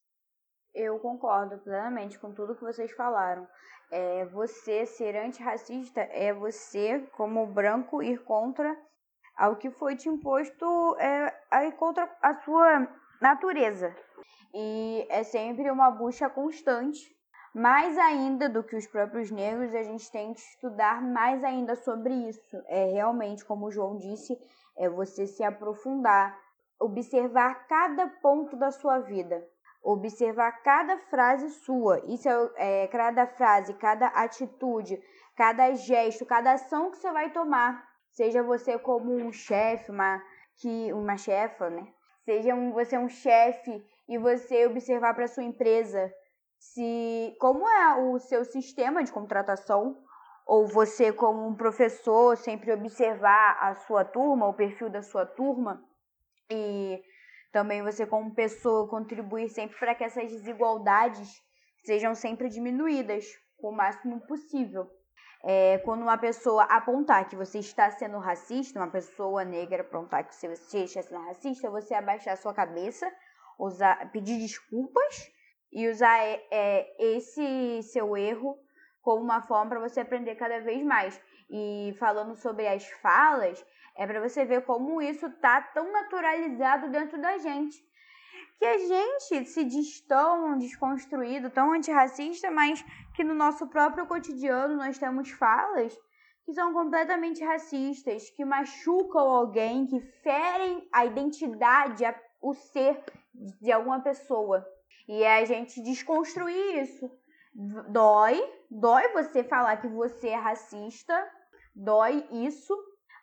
Eu concordo plenamente com tudo que vocês falaram. É, você ser antirracista é você, como branco, ir contra ao que foi te imposto, é, ir contra a sua natureza. E é sempre uma busca constante. Mais ainda do que os próprios negros, a gente tem que estudar mais ainda sobre isso. É realmente, como o João disse, é você se aprofundar, observar cada ponto da sua vida, observar cada frase sua. Isso é, é cada frase, cada atitude, cada gesto, cada ação que você vai tomar. Seja você como um chefe, uma que uma chefa, né? Seja um, você um chefe e você observar para sua empresa se como é o seu sistema de contratação ou você como um professor sempre observar a sua turma, o perfil da sua turma e também você como pessoa contribuir sempre para que essas desigualdades sejam sempre diminuídas o máximo possível. É, quando uma pessoa apontar que você está sendo racista, uma pessoa negra apontar que você está sendo racista, você abaixar sua cabeça, usar, pedir desculpas e usar é, é, esse seu erro como uma forma para você aprender cada vez mais. E falando sobre as falas, é para você ver como isso tá tão naturalizado dentro da gente que a gente se diz tão desconstruído, tão antirracista, mas que no nosso próprio cotidiano nós temos falas que são completamente racistas, que machucam alguém, que ferem a identidade, o ser de alguma pessoa. E é a gente desconstruir isso. Dói, dói você falar que você é racista, dói isso,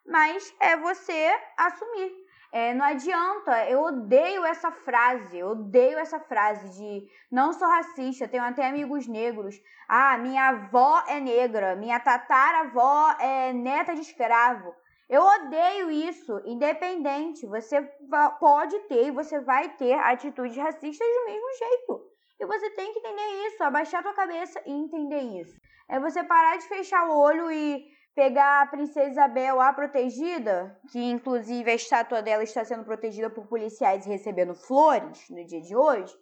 mas é você assumir. É, não adianta, eu odeio essa frase, eu odeio essa frase de não sou racista, tenho até amigos negros. Ah, minha avó é negra, minha tataravó é neta de escravo. Eu odeio isso, independente. Você pode ter e você vai ter atitudes racistas do mesmo jeito. E você tem que entender isso, abaixar a tua cabeça e entender isso. É você parar de fechar o olho e pegar a princesa Isabel, a protegida, que inclusive a estátua dela está sendo protegida por policiais recebendo flores no dia de hoje,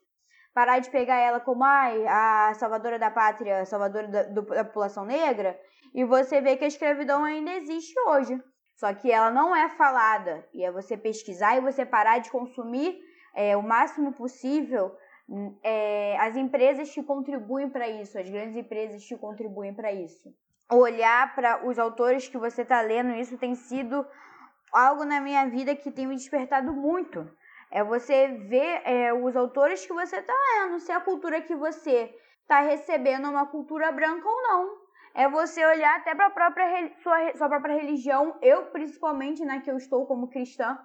parar de pegar ela como ai, a salvadora da pátria, salvadora da, do, da população negra, e você vê que a escravidão ainda existe hoje. Só que ela não é falada. E é você pesquisar e você parar de consumir é, o máximo possível hum, é, as empresas que contribuem para isso, as grandes empresas que contribuem para isso. Olhar para os autores que você está lendo, isso tem sido algo na minha vida que tem me despertado muito. É você ver é, os autores que você está lendo, se a cultura que você está recebendo é uma cultura branca ou não. É você olhar até para a própria sua, sua própria religião, eu principalmente, né, que eu estou como cristã,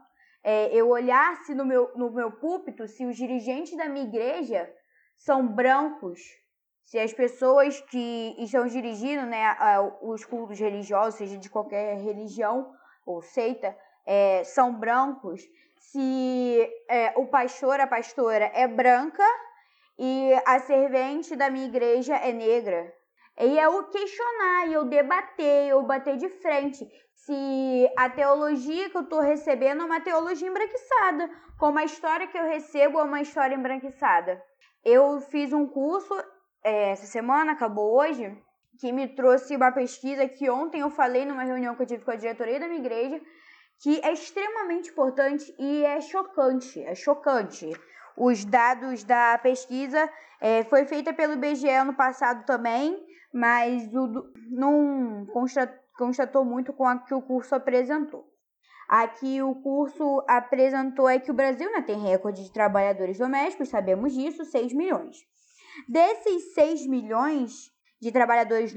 é, eu olhar se no meu, no meu púlpito, se os dirigentes da minha igreja são brancos, se as pessoas que estão dirigindo né, os cultos religiosos, seja de qualquer religião ou seita, é, são brancos, se é, o pastor, a pastora é branca e a servente da minha igreja é negra. E eu questionar, eu debater, eu bater de frente se a teologia que eu estou recebendo é uma teologia embranquiçada, como a história que eu recebo é uma história embranquiçada. Eu fiz um curso é, essa semana, acabou hoje, que me trouxe uma pesquisa que ontem eu falei numa reunião que eu tive com a diretoria da minha igreja, que é extremamente importante e é chocante, é chocante. Os dados da pesquisa é, foi feita pelo IBGE ano passado também, mas o, não constatou muito com o que o curso apresentou. Aqui o curso apresentou é que o Brasil né, tem recorde de trabalhadores domésticos, sabemos disso, 6 milhões. Desses 6 milhões de trabalhadores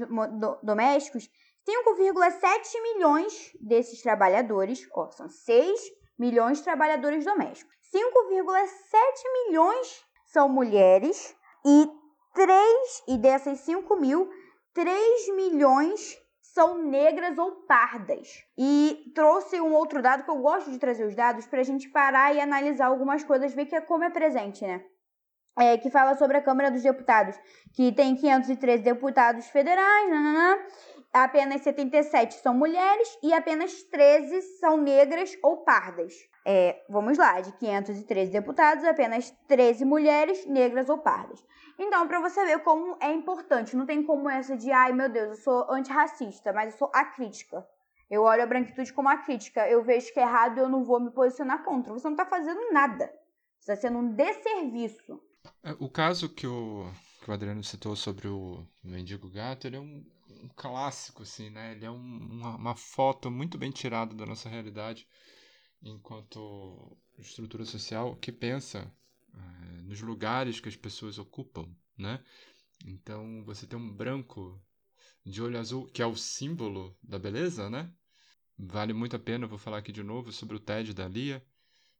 domésticos, 5,7 milhões desses trabalhadores, ó, são 6 milhões de trabalhadores domésticos. 5,7 milhões são mulheres e 3, e dessas 5 mil, 3 milhões são negras ou pardas. E trouxe um outro dado que eu gosto de trazer os dados para a gente parar e analisar algumas coisas, ver que é como é presente, né? É, que fala sobre a Câmara dos Deputados, que tem 513 deputados federais, nananã, apenas 77 são mulheres e apenas 13 são negras ou pardas. É, vamos lá, de 513 deputados, apenas 13 mulheres, negras ou pardas. Então, para você ver como é importante, não tem como essa de, ai meu Deus, eu sou antirracista, mas eu sou acrítica. Eu olho a branquitude como a crítica, eu vejo que é errado e eu não vou me posicionar contra. Você não está fazendo nada. Você está sendo um desserviço. É, o caso que o, que o Adriano citou sobre o mendigo gato, ele é um, um clássico, assim, né? Ele é um, uma, uma, foto muito bem tirada da nossa realidade enquanto estrutura social que pensa é, nos lugares que as pessoas ocupam, né? Então, você tem um branco de olho azul, que é o símbolo da beleza, né? Vale muito a pena, vou falar aqui de novo sobre o TED da Lia,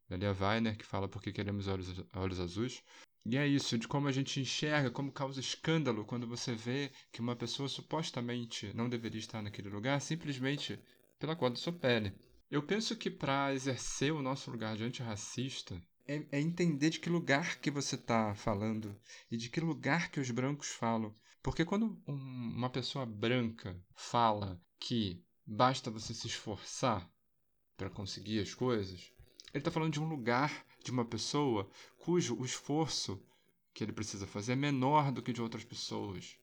da Lia Weiner, que fala por que queremos olhos, olhos azuis. E é isso, de como a gente enxerga, como causa escândalo quando você vê que uma pessoa supostamente não deveria estar naquele lugar simplesmente pela cor da sua pele. Eu penso que para exercer o nosso lugar de antirracista é, é entender de que lugar que você está falando e de que lugar que os brancos falam. Porque quando um, uma pessoa branca fala que basta você se esforçar para conseguir as coisas, ele está falando de um lugar de uma pessoa cujo o esforço que ele precisa fazer é menor do que de outras pessoas.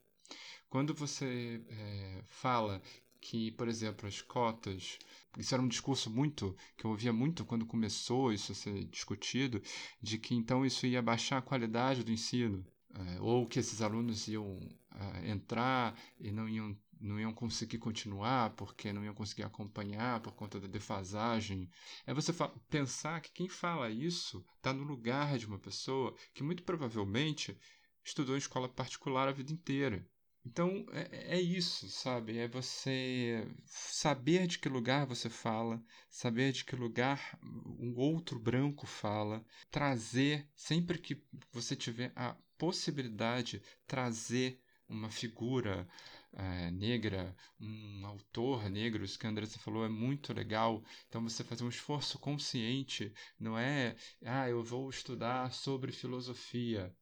Quando você é, fala que, por exemplo, as cotas. Isso era um discurso muito que eu ouvia muito quando começou isso a ser discutido, de que então isso ia baixar a qualidade do ensino, é, ou que esses alunos iam é, entrar e não iam não iam conseguir continuar porque não iam conseguir acompanhar por conta da defasagem. É você pensar que quem fala isso está no lugar de uma pessoa que muito provavelmente estudou em escola particular a vida inteira. Então é, é, isso, sabe? É você saber de que lugar você fala, saber de que lugar um outro branco fala, trazer, sempre que você tiver a possibilidade, trazer uma figura é, negra, um autor negro, isso que a Andressa falou é muito legal. Então você fazer um esforço consciente, não é, ah, eu vou estudar sobre filosofia.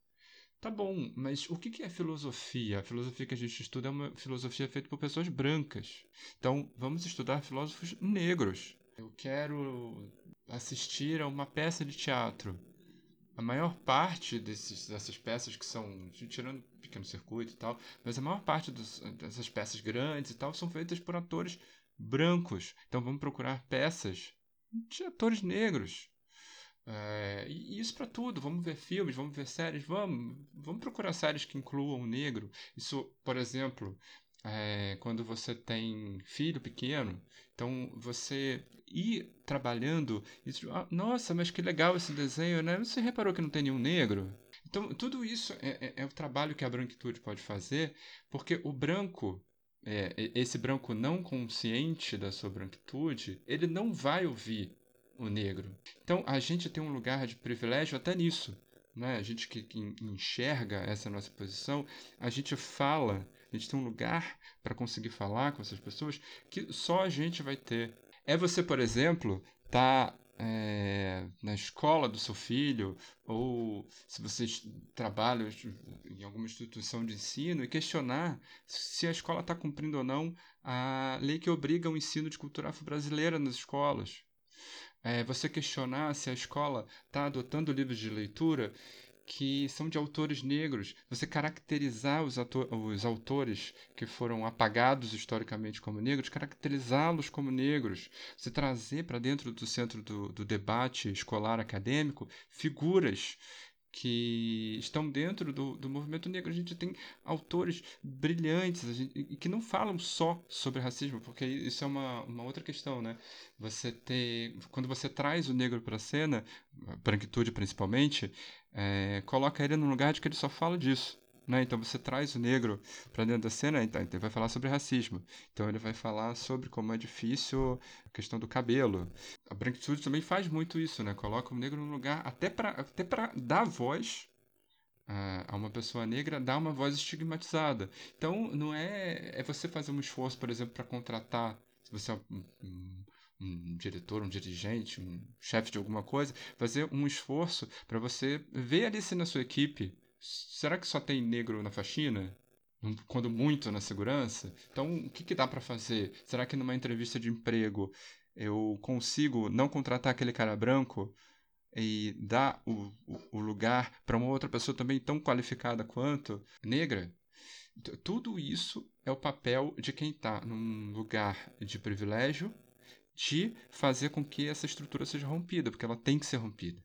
Tá bom, mas o que é filosofia? A filosofia que a gente estuda é uma filosofia feita por pessoas brancas. Então vamos estudar filósofos negros. Eu quero assistir a uma peça de teatro a maior parte desses, dessas peças que são, tirando pequeno circuito e tal, mas a maior parte dos, dessas peças grandes e tal são feitas por atores brancos. Então vamos procurar peças de atores negros. É, e isso para tudo. Vamos ver filmes, vamos ver séries, vamos, vamos procurar séries que incluam o negro. Isso, por exemplo, é, quando você tem filho pequeno, então você ir trabalhando, isso, ah, nossa, mas que legal esse desenho, né? Você reparou que não tem nenhum negro? Então, tudo isso é, é, é o trabalho que a branquitude pode fazer, porque o branco, é, esse branco não consciente da sua branquitude, ele não vai ouvir o negro. Então, a gente tem um lugar de privilégio até nisso. Né? A gente que, que enxerga essa nossa posição, a gente fala a gente tem um lugar para conseguir falar com essas pessoas que só a gente vai ter. É você, por exemplo, tá é, na escola do seu filho, ou se você trabalha em alguma instituição de ensino, e questionar se a escola está cumprindo ou não a lei que obriga o ensino de cultura afro-brasileira nas escolas. É, você questionar se a escola está adotando livros de leitura que são de autores negros, você caracterizar os, os autores que foram apagados historicamente como negros, caracterizá-los como negros, você trazer para dentro do centro do, do debate escolar acadêmico figuras que estão dentro do, do movimento negro. A gente tem autores brilhantes gente, que não falam só sobre racismo, porque isso é uma, uma outra questão, né? Você ter, quando você traz o negro para a cena, a branquitude principalmente, é, coloca ele num lugar de que ele só fala disso. Né? Então você traz o negro para dentro da cena, então ele vai falar sobre racismo. Então ele vai falar sobre como é difícil a questão do cabelo. A branquitude também faz muito isso, né? Coloca o negro num lugar até para até dar voz a uma pessoa negra, dar uma voz estigmatizada. Então não é é você fazer um esforço, por exemplo, para contratar, se você é um, um um diretor, um dirigente, um chefe de alguma coisa, fazer um esforço para você ver ali se na sua equipe será que só tem negro na faxina? Quando muito na segurança? Então, o que, que dá para fazer? Será que numa entrevista de emprego eu consigo não contratar aquele cara branco e dar o, o, o lugar para uma outra pessoa também tão qualificada quanto negra? Tudo isso é o papel de quem está num lugar de privilégio de fazer com que essa estrutura seja rompida, porque ela tem que ser rompida.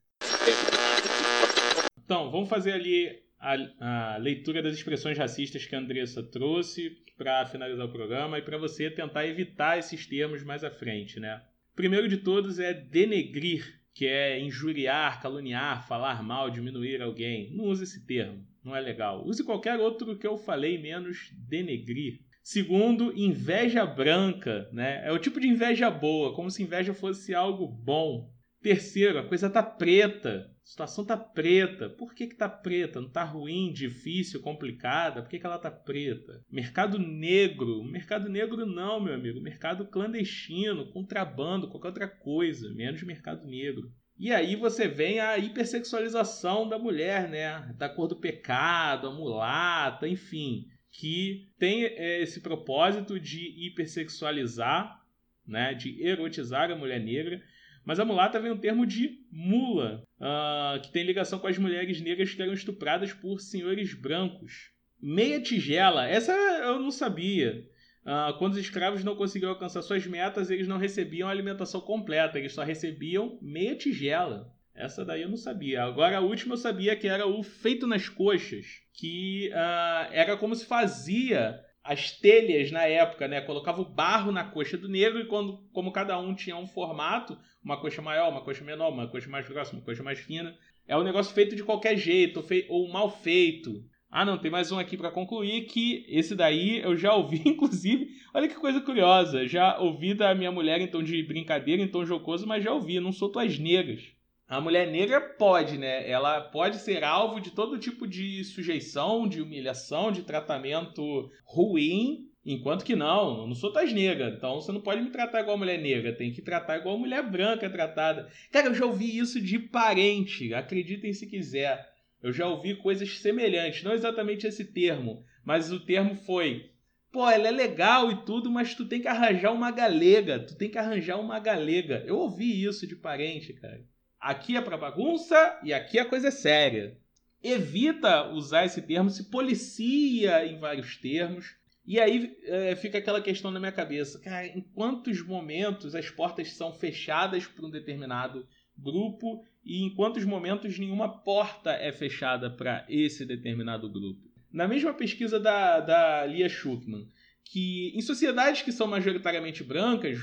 Então, vamos fazer ali a, a leitura das expressões racistas que a Andressa trouxe para finalizar o programa e para você tentar evitar esses termos mais à frente, né? Primeiro de todos é denegrir, que é injuriar, caluniar, falar mal, diminuir alguém. Não use esse termo, não é legal. Use qualquer outro que eu falei, menos denegrir. Segundo, inveja branca, né? É o tipo de inveja boa, como se inveja fosse algo bom. Terceiro, a coisa tá preta. A situação tá preta. Por que que tá preta? Não tá ruim, difícil, complicada? Por que, que ela tá preta? Mercado negro. Mercado negro não, meu amigo. Mercado clandestino, contrabando, qualquer outra coisa, menos mercado negro. E aí você vem a hipersexualização da mulher, né? Da cor do pecado, a mulata, enfim que tem é, esse propósito de hipersexualizar, né, de erotizar a mulher negra. Mas a mulata vem um termo de mula, uh, que tem ligação com as mulheres negras que eram estupradas por senhores brancos. Meia tigela, essa eu não sabia. Uh, quando os escravos não conseguiam alcançar suas metas, eles não recebiam alimentação completa, eles só recebiam meia tigela. Essa daí eu não sabia. Agora a última eu sabia que era o feito nas coxas, que uh, era como se fazia as telhas na época, né? Colocava o barro na coxa do negro e quando, como cada um tinha um formato, uma coxa maior, uma coxa menor, uma coxa mais grossa, uma coxa mais fina, é um negócio feito de qualquer jeito ou, fei ou mal feito. Ah, não, tem mais um aqui para concluir que esse daí eu já ouvi, inclusive. Olha que coisa curiosa. Já ouvi da minha mulher em tom de brincadeira, em tom jocoso, mas já ouvi. Não sou tuas negras. A mulher negra pode, né? Ela pode ser alvo de todo tipo de sujeição, de humilhação, de tratamento ruim, enquanto que não, eu não sou tais negra. Então você não pode me tratar igual mulher negra, tem que tratar igual mulher branca tratada. Cara, eu já ouvi isso de parente, acreditem se quiser. Eu já ouvi coisas semelhantes, não exatamente esse termo, mas o termo foi Pô, ela é legal e tudo, mas tu tem que arranjar uma galega. Tu tem que arranjar uma galega. Eu ouvi isso de parente, cara. Aqui é para bagunça e aqui a coisa é séria. Evita usar esse termo, se policia em vários termos. E aí é, fica aquela questão na minha cabeça, cara, em quantos momentos as portas são fechadas para um determinado grupo e em quantos momentos nenhuma porta é fechada para esse determinado grupo? Na mesma pesquisa da, da Lia Schuckman, que em sociedades que são majoritariamente brancas,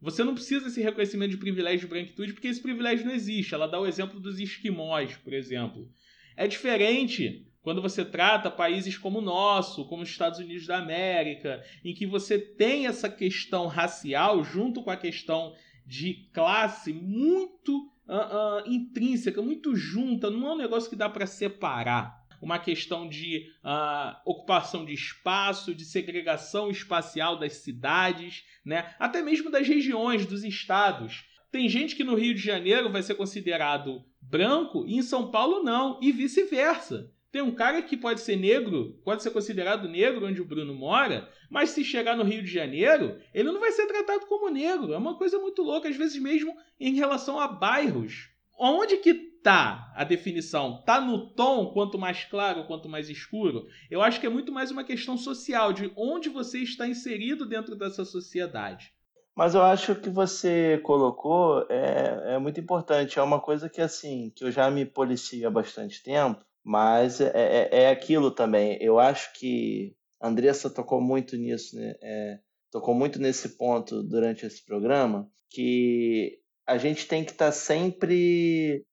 você não precisa desse reconhecimento de privilégio de branquitude, porque esse privilégio não existe. Ela dá o exemplo dos esquimós, por exemplo. É diferente quando você trata países como o nosso, como os Estados Unidos da América, em que você tem essa questão racial junto com a questão de classe muito uh, uh, intrínseca, muito junta, não é um negócio que dá para separar. Uma questão de uh, ocupação de espaço, de segregação espacial das cidades, né? até mesmo das regiões, dos estados. Tem gente que no Rio de Janeiro vai ser considerado branco e em São Paulo não, e vice-versa. Tem um cara que pode ser negro, pode ser considerado negro onde o Bruno mora, mas se chegar no Rio de Janeiro, ele não vai ser tratado como negro. É uma coisa muito louca, às vezes mesmo em relação a bairros. Onde que tá a definição? Tá no tom, quanto mais claro, quanto mais escuro? Eu acho que é muito mais uma questão social, de onde você está inserido dentro dessa sociedade. Mas eu acho que você colocou é, é muito importante. É uma coisa que assim, que eu já me policio há bastante tempo mas é, é, é aquilo também. Eu acho que a Andressa tocou muito nisso, né? É, tocou muito nesse ponto durante esse programa, que a gente tem que estar tá sempre.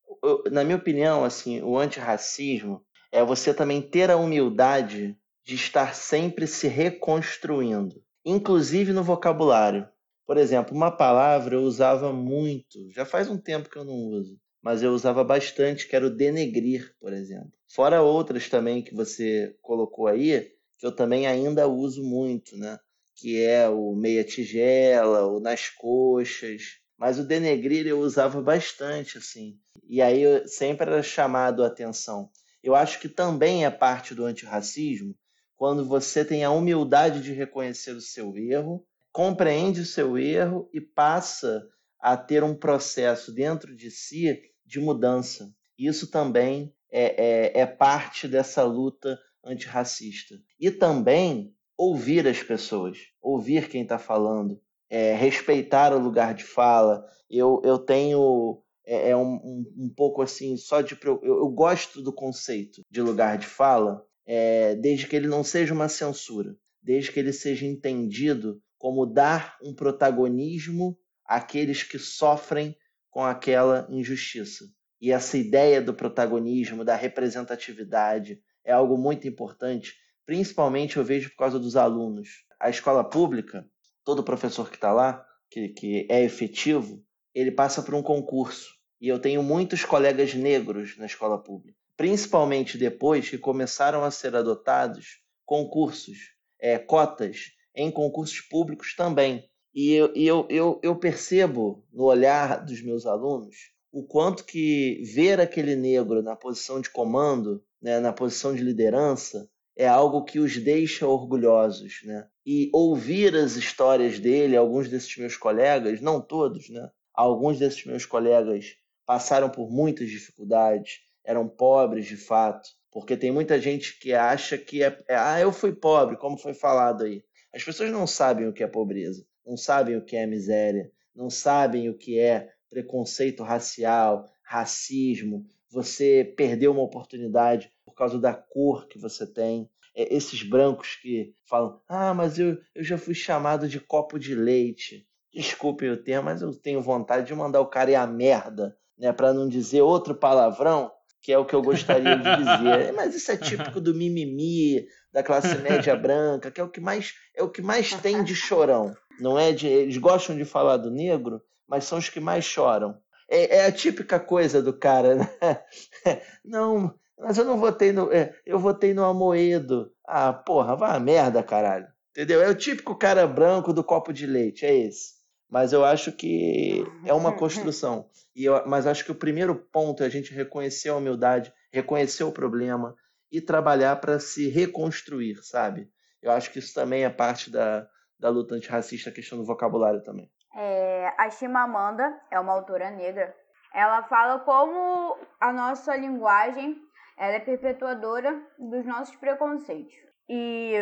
Na minha opinião, assim, o antirracismo é você também ter a humildade de estar sempre se reconstruindo, inclusive no vocabulário. Por exemplo, uma palavra eu usava muito, já faz um tempo que eu não uso, mas eu usava bastante, que era o denegrir, por exemplo. Fora outras também que você colocou aí, que eu também ainda uso muito, né? Que é o meia tigela, o nas coxas. Mas o denegrir eu usava bastante, assim. E aí eu sempre era chamado a atenção. Eu acho que também é parte do antirracismo quando você tem a humildade de reconhecer o seu erro, compreende o seu erro e passa a ter um processo dentro de si de mudança. Isso também é, é, é parte dessa luta antirracista. E também ouvir as pessoas, ouvir quem está falando, é, respeitar o lugar de fala. Eu, eu tenho é, é um, um, um, pouco assim, só de. Eu, eu, gosto do conceito de lugar de fala, é, desde que ele não seja uma censura, desde que ele seja entendido como dar um protagonismo àqueles que sofrem com aquela injustiça. E essa ideia do protagonismo, da representatividade, é algo muito importante, principalmente eu vejo por causa dos alunos. A escola pública, todo professor que está lá, que, que é efetivo, ele passa por um concurso. E eu tenho muitos colegas negros na escola pública, principalmente depois que começaram a ser adotados concursos, é, cotas em concursos públicos também. E eu, eu, eu, eu percebo no olhar dos meus alunos o quanto que ver aquele negro na posição de comando, né, na posição de liderança, é algo que os deixa orgulhosos, né? E ouvir as histórias dele, alguns desses meus colegas, não todos, né? Alguns desses meus colegas passaram por muitas dificuldades, eram pobres de fato, porque tem muita gente que acha que é, é ah, eu fui pobre, como foi falado aí. As pessoas não sabem o que é pobreza, não sabem o que é miséria, não sabem o que é preconceito racial, racismo, você perdeu uma oportunidade por causa da cor que você tem. É, esses brancos que falam, ah, mas eu, eu já fui chamado de copo de leite. Desculpe o termo, mas eu tenho vontade de mandar o cara ir a merda, né? Para não dizer outro palavrão, que é o que eu gostaria de dizer. Mas isso é típico do mimimi, da classe média branca, que é o que mais é o que mais tem de chorão. Não é de eles gostam de falar do negro, mas são os que mais choram. É, é a típica coisa do cara, né? Não, mas eu não votei no. É, eu votei no Amoedo. Ah, porra, vá a merda, caralho. Entendeu? É o típico cara branco do copo de leite, é esse. Mas eu acho que é uma construção. E eu, mas acho que o primeiro ponto é a gente reconhecer a humildade, reconhecer o problema e trabalhar para se reconstruir, sabe? Eu acho que isso também é parte da, da luta antirracista, a questão do vocabulário também. É, a Chimamanda é uma autora negra. Ela fala como a nossa linguagem ela é perpetuadora dos nossos preconceitos. E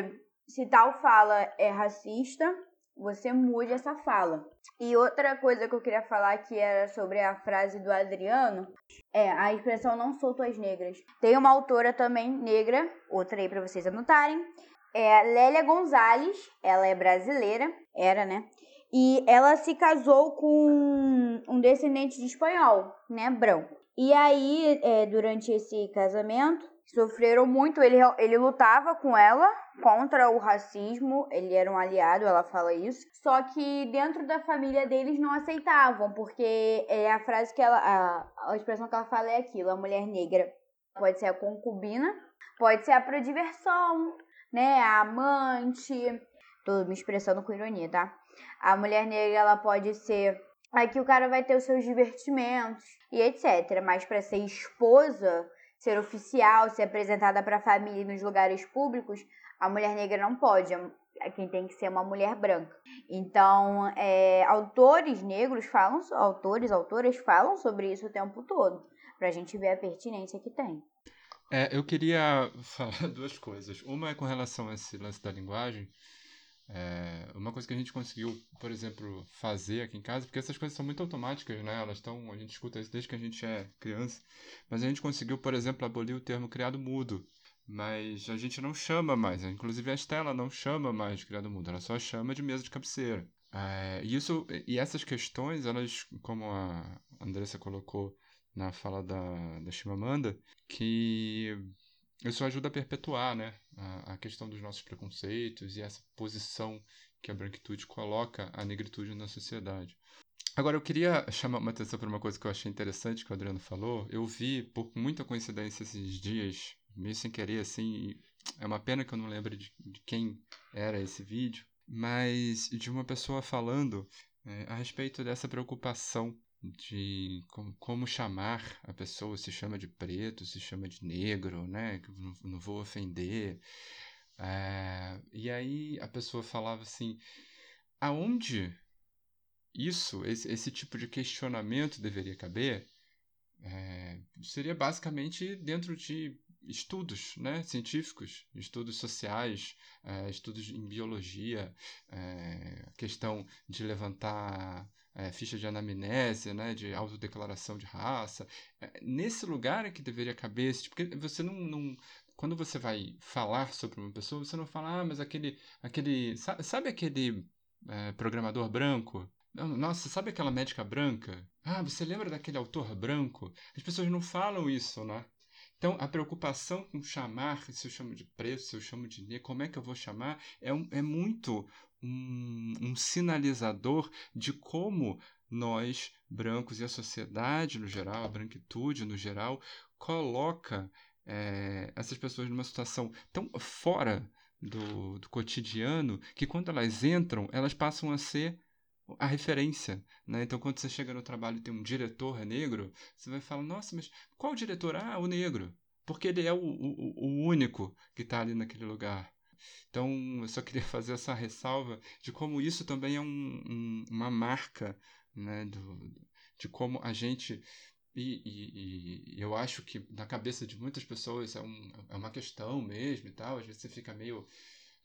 se tal fala é racista, você mude essa fala. E outra coisa que eu queria falar que era sobre a frase do Adriano é a expressão não sou tuas negras. Tem uma autora também negra, outra aí para vocês anotarem, é Lélia Gonzalez, ela é brasileira, era, né? E ela se casou com um descendente de espanhol, né, branco. E aí, é, durante esse casamento, sofreram muito. Ele, ele lutava com ela contra o racismo, ele era um aliado, ela fala isso. Só que dentro da família deles não aceitavam, porque é a frase que ela. A, a expressão que ela fala é aquilo: a mulher negra pode ser a concubina, pode ser a pra diversão, né? A amante. Tô me expressando com ironia, tá? A mulher negra ela pode ser Aqui o cara vai ter os seus divertimentos e etc. Mas para ser esposa, ser oficial, ser apresentada para a família nos lugares públicos, a mulher negra não pode. Quem tem que ser uma mulher branca. Então, é, autores negros falam, autores, autoras falam sobre isso o tempo todo, para a gente ver a pertinência que tem. É, eu queria falar duas coisas. Uma é com relação a esse lance da linguagem. É, uma coisa que a gente conseguiu, por exemplo, fazer aqui em casa, porque essas coisas são muito automáticas, né? Elas estão, a gente escuta isso desde que a gente é criança, mas a gente conseguiu, por exemplo, abolir o termo criado mudo. Mas a gente não chama mais, inclusive a Estela não chama mais de criado mudo, ela só chama de mesa de cabeceira. É, isso, e essas questões, elas, como a Andressa colocou na fala da, da Chimamanda, que isso ajuda a perpetuar né, a, a, questão dos nossos preconceitos e essa posição que a branquitude coloca a negritude na sociedade. Agora, eu queria chamar uma atenção para uma coisa que eu achei interessante que o Adriano falou. Eu vi, por muita coincidência, esses dias, meio sem querer, assim, é uma pena que eu não lembro de, de quem era esse vídeo, mas de uma pessoa falando é, a respeito dessa preocupação de como, como, chamar a pessoa, se chama de preto, se chama de negro, né? Não, não vou ofender. É, e aí a pessoa falava assim: aonde isso, esse, esse tipo de questionamento deveria caber? É, seria basicamente dentro de estudos né, científicos, estudos sociais, é, estudos em biologia, é, questão de levantar é, ficha de anamnese, né, de autodeclaração de raça. É, nesse lugar é que deveria caber esse tipo, porque você não, não, quando você vai falar sobre uma pessoa, você não fala, ah, mas aquele, aquele, sabe, sabe aquele é, programador branco? Nossa, sabe aquela médica branca? Ah, você lembra daquele autor branco? As pessoas não falam isso, né? Então, a preocupação com chamar, se eu chamo de preto, se eu chamo de negro, como é que eu vou chamar, é, um, é muito um, um sinalizador de como nós, brancos, e a sociedade no geral, a branquitude no geral, coloca é, essas pessoas numa situação tão fora do, do, cotidiano que quando elas entram, elas passam a ser a referência. Né? Então, quando você chega no trabalho e tem um diretor negro, você vai falar: Nossa, mas qual diretor? Ah, o negro. Porque ele é o, o, o único que está ali naquele lugar. Então, eu só queria fazer essa ressalva de como isso também é um, um, uma marca né, do, de como a gente. E, e, e, eu acho que na cabeça de muitas pessoas é, um, é uma questão mesmo e tal. Às vezes você fica meio.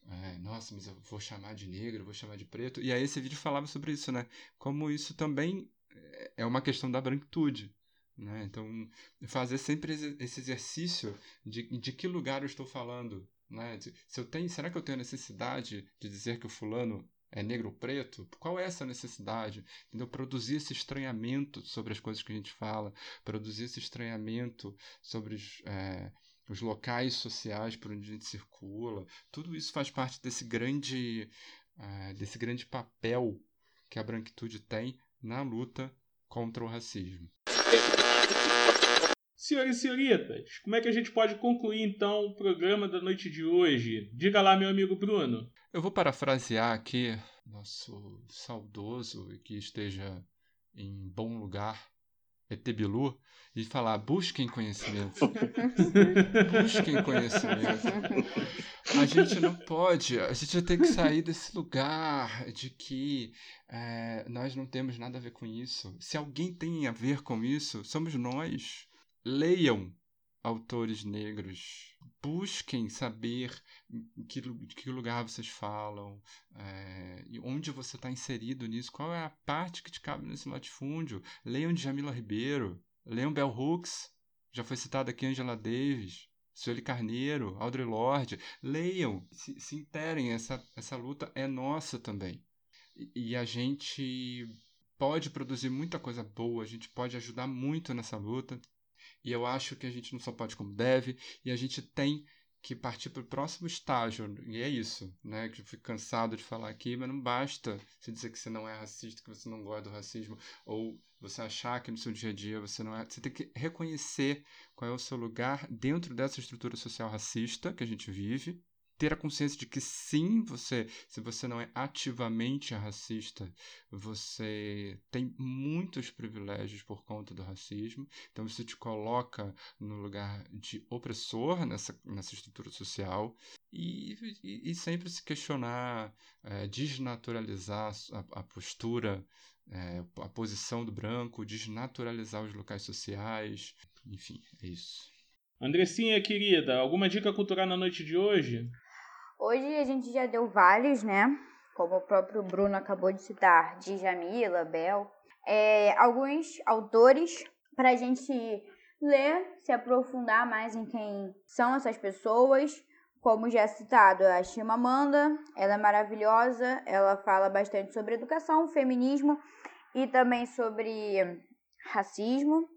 É, nossa, mas eu vou chamar de negro, vou chamar de preto. E aí esse vídeo falava sobre isso, né? Como isso também é uma questão da branquitude. Né? Então, fazer sempre esse exercício de, de que lugar eu estou falando, né? Se eu tenho, será que eu tenho necessidade de dizer que o fulano é negro ou preto? Qual é essa necessidade? Entendeu? Produzir esse estranhamento sobre as coisas que a gente fala, produzir esse estranhamento sobre os, é, os locais sociais por onde a gente circula. Tudo isso faz parte desse grande, é, desse grande papel que a branquitude tem na luta contra o racismo. Senhores e senhoritas, como é que a gente pode concluir então o programa da noite de hoje? Diga lá, meu amigo Bruno. Eu vou parafrasear aqui nosso saudoso e que esteja em bom lugar, Etebilu, e falar: busquem conhecimento. busquem conhecimento. A gente não pode, a gente tem que sair desse lugar de que é, nós não temos nada a ver com isso. Se alguém tem a ver com isso, somos nós leiam autores negros, busquem saber que, que lugar vocês falam, é, onde você está inserido nisso, qual é a parte que te cabe nesse latifúndio. Leiam Djamila Ribeiro, leiam Bell Hooks, já foi citada aqui Angela Davis, Sueli Carneiro, Audre Lorde. Leiam, se, se interem, essa, essa luta é nossa também. E, e a gente pode produzir muita coisa boa, a gente pode ajudar muito nessa luta. E eu acho que a gente não só pode como deve, e a gente tem que partir para o próximo estágio. E é isso, né? Que eu fico cansado de falar aqui, mas não basta você dizer que você não é racista, que você não gosta do racismo, ou você achar que no seu dia a dia você não é. Você tem que reconhecer qual é o seu lugar dentro dessa estrutura social racista que a gente vive. Ter a consciência de que sim, você, se você não é ativamente racista, você tem muitos privilégios por conta do racismo. Então isso te coloca no lugar de opressor nessa, nessa estrutura social e, e, e sempre se questionar, é, desnaturalizar a, a postura, é, a posição do branco, desnaturalizar os locais sociais, enfim, é isso. Andressinha, querida, alguma dica cultural na noite de hoje? Hoje a gente já deu vários, né? Como o próprio Bruno acabou de citar, Djamila, Bel. É, alguns autores para a gente ler, se aprofundar mais em quem são essas pessoas. Como já citado, a Chimamanda, ela é maravilhosa, ela fala bastante sobre educação, feminismo e também sobre racismo.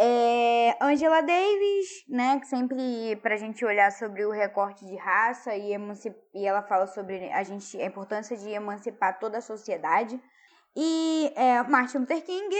É, Angela Davis, né, que sempre pra gente olhar sobre o recorte de raça e, e ela fala sobre a, gente, a importância de emancipar toda a sociedade. E é, Martin Luther King,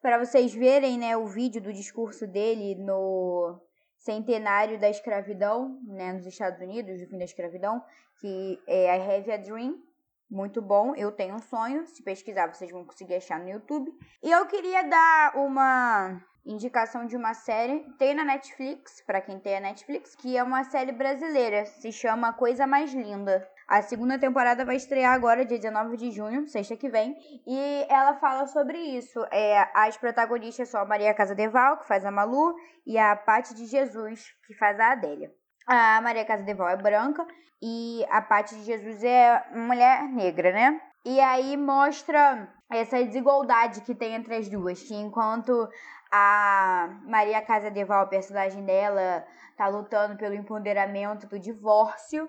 para vocês verem né, o vídeo do discurso dele no centenário da escravidão, né, nos Estados Unidos, do fim da escravidão, que é I Have a Dream, muito bom, eu tenho um sonho, se pesquisar vocês vão conseguir achar no YouTube. E eu queria dar uma indicação de uma série, tem na Netflix, para quem tem a Netflix, que é uma série brasileira, se chama Coisa Mais Linda. A segunda temporada vai estrear agora, dia 19 de junho, sexta que vem, e ela fala sobre isso. É, as protagonistas são a Maria Casadeval, que faz a Malu, e a Paty de Jesus, que faz a Adélia. A Maria Casadeval é branca e a Paty de Jesus é mulher negra, né? E aí mostra essa desigualdade que tem entre as duas, que enquanto a Maria Casadeval, a personagem dela, tá lutando pelo empoderamento do divórcio,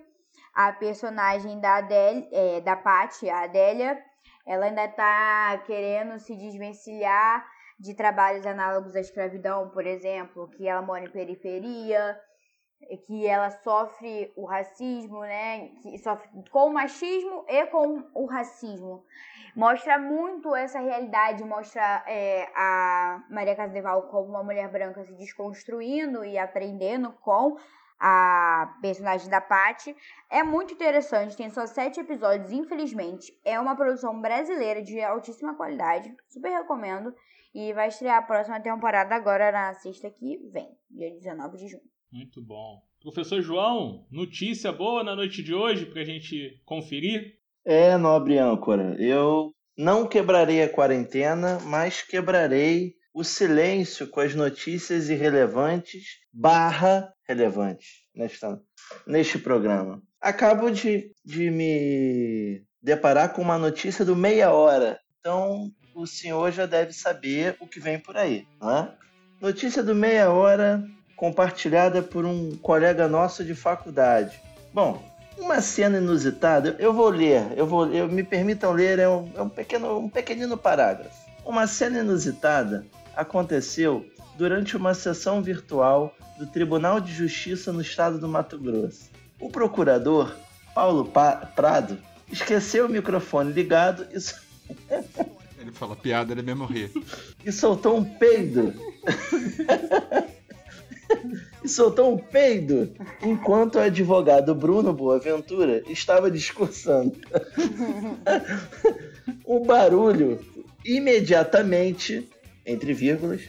a personagem da Adélia, é, da Paty, a Adélia, ela ainda tá querendo se desvencilhar de trabalhos análogos à escravidão, por exemplo, que ela mora em periferia, que ela sofre o racismo, né? Que sofre com o machismo e com o racismo. Mostra muito essa realidade, mostra é, a Maria Casadeval como uma mulher branca se desconstruindo e aprendendo com a personagem da Paty. É muito interessante, tem só sete episódios, infelizmente. É uma produção brasileira de altíssima qualidade, super recomendo. E vai estrear a próxima temporada agora na sexta que vem, dia 19 de junho. Muito bom. Professor João, notícia boa na noite de hoje pra gente conferir? É, nobre âncora, eu não quebrarei a quarentena, mas quebrarei o silêncio com as notícias irrelevantes barra relevantes nesta, neste programa. Acabo de, de me deparar com uma notícia do meia hora, então o senhor já deve saber o que vem por aí, não é? Notícia do meia hora compartilhada por um colega nosso de faculdade. Bom, uma cena inusitada, eu vou ler, eu vou, eu me permitam ler, é um, é um pequeno, um pequenino parágrafo. Uma cena inusitada aconteceu durante uma sessão virtual do Tribunal de Justiça no estado do Mato Grosso. O procurador, Paulo Pa- Prado, esqueceu o microfone ligado e, Ele fala piada, ele mesmo ri. e soltou um peido. e soltou um peido enquanto o advogado Bruno Boaventura estava discursando. o barulho imediatamente, entre vírgulas,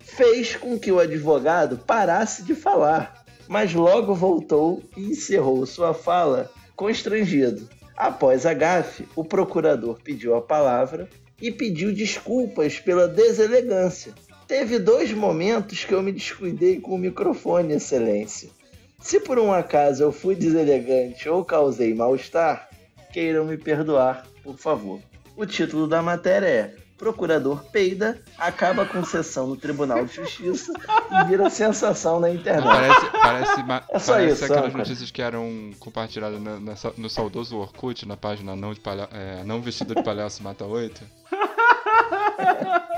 fez com que o advogado parasse de falar, mas logo voltou e encerrou sua fala constrangido. Após a gafe, o procurador pediu a palavra e pediu desculpas pela deselegância. Teve dois momentos que eu me descuidei com o microfone, Excelência. Se por um acaso eu fui deselegante ou causei mal-estar, queiram me perdoar, por favor. O título da matéria é Procurador peida, acaba com sessão no Tribunal de Justiça e vira sensação na internet. Parece, parece, É só parece isso, aquelas âncora. notícias que eram compartilhadas na- na no saudoso Orkut, na página não, de palha- é, não vestido de palhaço mata oito.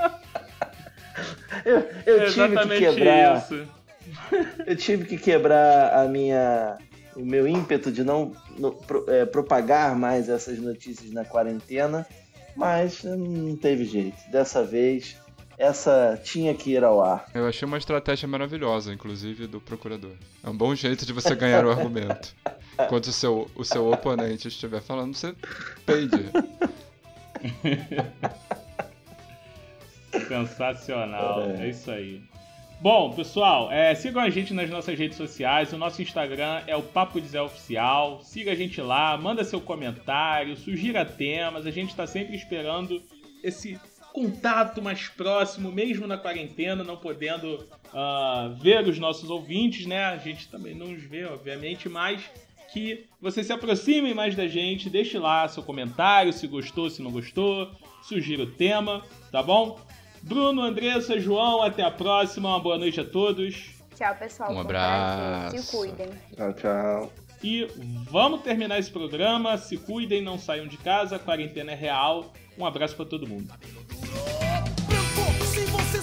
Eu, eu É tive que quebrar. isso. Eu tive que quebrar a minha, o meu ímpeto de não no- pro- é, propagar mais essas notícias na quarentena, mas hum, não teve jeito. Dessa vez, essa tinha que ir ao ar. Eu achei uma estratégia maravilhosa, inclusive, do procurador. É um bom jeito de você ganhar o argumento. Enquanto o seu, o seu oponente estiver falando, você peide. Sensacional, É. é isso aí. Bom, pessoal, é, sigam a gente nas nossas redes sociais. O nosso Instagram é o Papo de Zé Oficial. Siga a gente lá, manda seu comentário, sugira temas. A gente está sempre esperando esse contato mais próximo, mesmo na quarentena, não podendo ah, ver os nossos ouvintes, né? A gente também não os vê, obviamente, mas que vocês se aproximem mais da gente, deixe lá seu comentário, se gostou, se não gostou, sugira o tema, tá bom? Bruno, Andressa, João, até a próxima. Uma boa noite a todos. Tchau, pessoal. Um abraço. Se cuidem. Tchau, tchau. E vamos terminar esse programa. Se cuidem, não saiam de casa. Quarentena é real. Um abraço para todo mundo. Se você